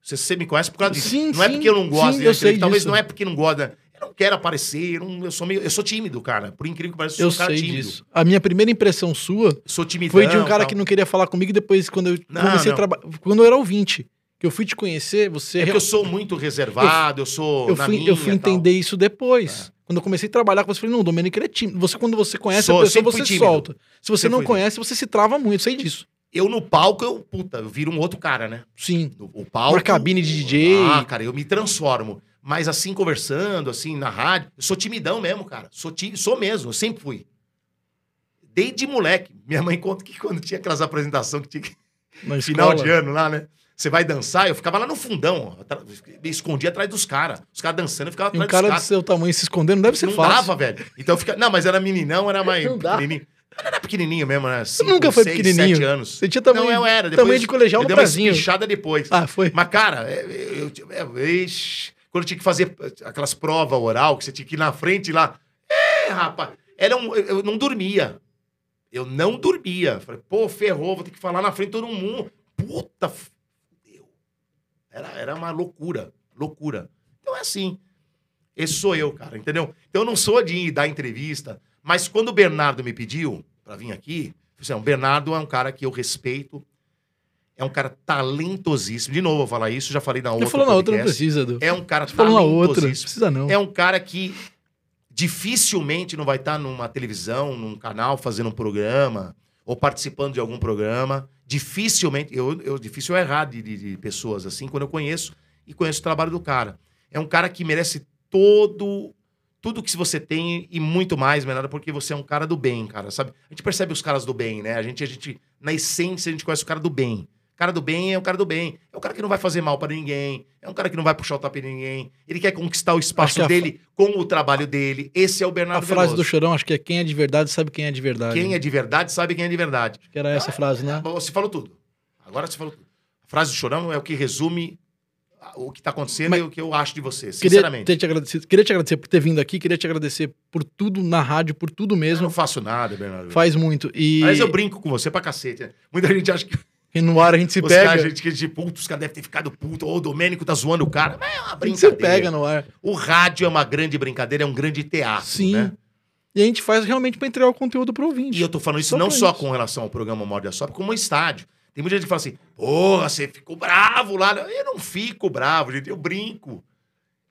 Você, você me conhece por causa disso. Sim, não é sim, porque eu não gosto sim, eu sei talvez disso. não é porque não gosta. Eu não quero aparecer, eu, não- eu sou meio, eu sou tímido, cara. Por incrível que pareça, eu Eu sou um cara sei tímido. disso. A minha primeira impressão sua Sou timidão. foi de um cara tal. que não queria falar comigo e depois, quando eu Não, comecei não. a trabalhar. Quando eu era ouvinte, que eu fui te conhecer, você. É que real- eu sou muito reservado, eu, sou eu na fui, minha eu fui tal. entender isso depois. Quando eu comecei a trabalhar com você, eu falei, não, o Domênico ele é tímido. Você, quando você conhece Sou, a pessoa, você tímido. solta. Se você Sempre não conhece, você se trava muito, sei disso. Eu no palco, eu, puta, eu viro um outro cara, né? Sim. O, o palco. Uma cabine de DJ. Ah, cara, eu me transformo. Mas assim, conversando, assim, na rádio, eu sou timidão mesmo, cara. Sou, ti- sou mesmo, eu sempre fui. Desde moleque. Minha mãe conta que quando tinha aquelas apresentações que tinha que Na final de ano lá, né? Você vai dançar, eu ficava lá no fundão, ó, me escondia atrás dos caras. Os caras dançando, eu ficava E um atrás cara dos do seu tamanho se escondendo não deve ser Não fácil. dava, velho. Então fica. Não, mas era meninão, era mais Não pequenininho. Não era pequenininho mesmo, né? Cinco, nunca foi seis, pequenininho. Sete anos. Você tinha tamanho, Não, eu era. tamanho de colegial eu no dei uma pezinho. espichada depois. Ah, foi. Mas, cara, é, eu, eu, é, ixi, quando eu tinha que fazer aquelas provas oral, que você tinha que ir na frente lá. É, rapaz. Era um, eu, eu não dormia. Eu não dormia. Falei, pô, ferrou, vou ter que falar na frente de todo mundo. Puta. Era, era uma loucura. Loucura. Então é assim. Esse sou eu, cara, entendeu? Então eu não sou de dar entrevista, mas quando o Bernardo me pediu pra vir aqui, assim, o Bernardo é um cara que eu respeito, é um cara talentosíssimo. De novo, eu vou falar isso, já falei na outra. Já falou na outra, não precisa. Do... É um cara Você falou na outra, não talentosíssimo. precisa não. É um cara que dificilmente não vai estar numa televisão, num canal, fazendo um programa, ou participando de algum programa. Dificilmente, eu, eu difícil é errar de, de- de pessoas assim, quando eu conheço e conheço o trabalho do cara. É um cara que merece todo tudo que você tem e muito mais, Menada, porque você é um cara do bem, cara, sabe? A gente percebe os caras do bem, né? A gente, a gente, na essência, a gente conhece o cara do bem. O cara do bem é o cara do bem. É o cara que não vai fazer mal pra ninguém. É um cara que não vai puxar o tapete de ninguém. Ele quer conquistar o espaço a dele com o trabalho dele. Esse é o A Bernardo frase do Veloso. Chorão, acho que é quem é de verdade sabe quem é de verdade. Quem é de verdade sabe quem é de verdade. Acho que era essa a frase, né? Você falou tudo. Agora você falou tudo. A frase do Chorão é o que resume o que tá acontecendo Mas- e o que eu acho de você, Queria sinceramente. ter te agradecido. Queria te agradecer por ter vindo aqui, queria te agradecer por tudo na rádio, por tudo Eu mesmo. não faço nada, Bernardo. Faz muito. E, Mas eu brinco com você pra cacete. né? Muita gente acha que e no ar a gente se os pega. caras, gente, que de puto, os caras devem ter ficado puto. Ou o Domênico tá zoando o cara. Mas é uma a gente se brincadeira. pega no ar. O rádio é uma grande brincadeira, é um grande teatro, Sim. né? E a gente faz realmente pra entregar o conteúdo pro ouvinte. E eu tô falando isso Só não só isso. com relação ao programa Morde a Sopra, como ao estádio. Tem muita gente que fala assim, porra, você ficou bravo lá. Eu não fico bravo, gente, eu brinco.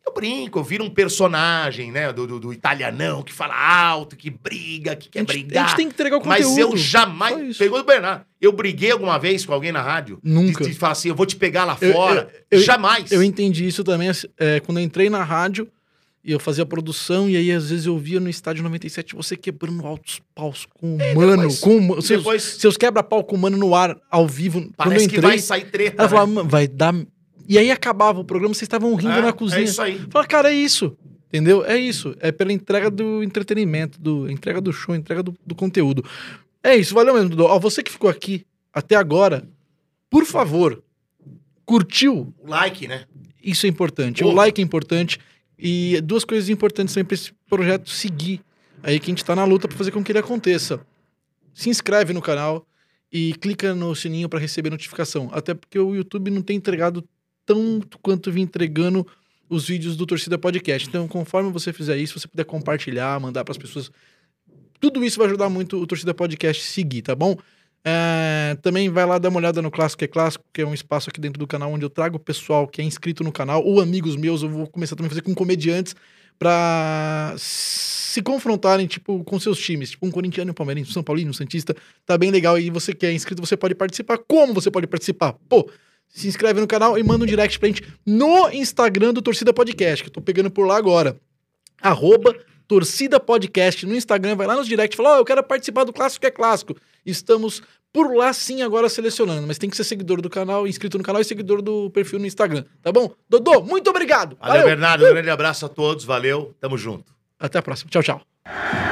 Eu brinco, eu viro um personagem, né, do, do, do italianão que fala alto, que briga, que a quer gente, a brigar. gente tem que entregar o conteúdo. Mas eu jamais. Pegou do Bernardo. Eu briguei alguma vez com alguém na rádio? Nunca. De, de falar assim, eu vou te pegar lá Eu- fora. eu- eu- jamais. Eu entendi isso também assim, é, quando eu entrei na rádio e eu fazia produção, e aí às vezes eu via no estádio 97 você quebrando altos paus com o mano, depois- com. Seus, depois- seus quebra-pau com o mano no ar, ao vivo. quando eu Parece que entrei, vai sair treta. ela né? falava, "Mano, vai dar. E aí acabava o programa, vocês estavam rindo É, na cozinha. É isso aí. Fala, cara, é isso. Entendeu? É isso. É pela entrega do entretenimento, do entrega do show, entrega do, do conteúdo. É isso, valeu mesmo, Dudu. Ó, você que ficou aqui até agora, por favor, curtiu? O like, né? Isso é importante. O Porra. like é importante. E duas coisas importantes também para esse projeto seguir. Aí que a gente tá na luta para fazer com que ele aconteça. Se inscreve no canal e clica no sininho para receber notificação. Até porque o YouTube não tem entregado tanto quanto vem entregando os vídeos do Torcida Podcast. Então, conforme você fizer isso, você puder compartilhar, mandar para as pessoas. Tudo isso vai ajudar muito o Torcida Podcast seguir, tá bom? É, também vai lá dar uma olhada no Clássico é Clássico, que é um espaço aqui dentro do canal onde eu trago o pessoal que é inscrito no canal, ou amigos meus, eu vou começar também a fazer com comediantes, pra se confrontarem, tipo, com seus times. Tipo, um corintiano, um palmeirense, um São Paulino, um Santista. Tá bem legal. E você que é inscrito, você pode participar. Como você pode participar? Pô, se inscreve no canal e manda um direct pra gente no Instagram do Torcida Podcast, que eu tô pegando por lá agora. Arroba Torcida Podcast no Instagram, vai lá nos direct e fala: Ó, eu quero participar do Clássico que é Clássico. Estamos por lá sim agora selecionando, mas tem que ser seguidor do canal, inscrito no canal e seguidor do perfil no Instagram, tá bom? Dodô, muito obrigado. Valeu, Bernardo. Um grande abraço a todos. Valeu. Tamo junto. Até a próxima. Tchau, tchau.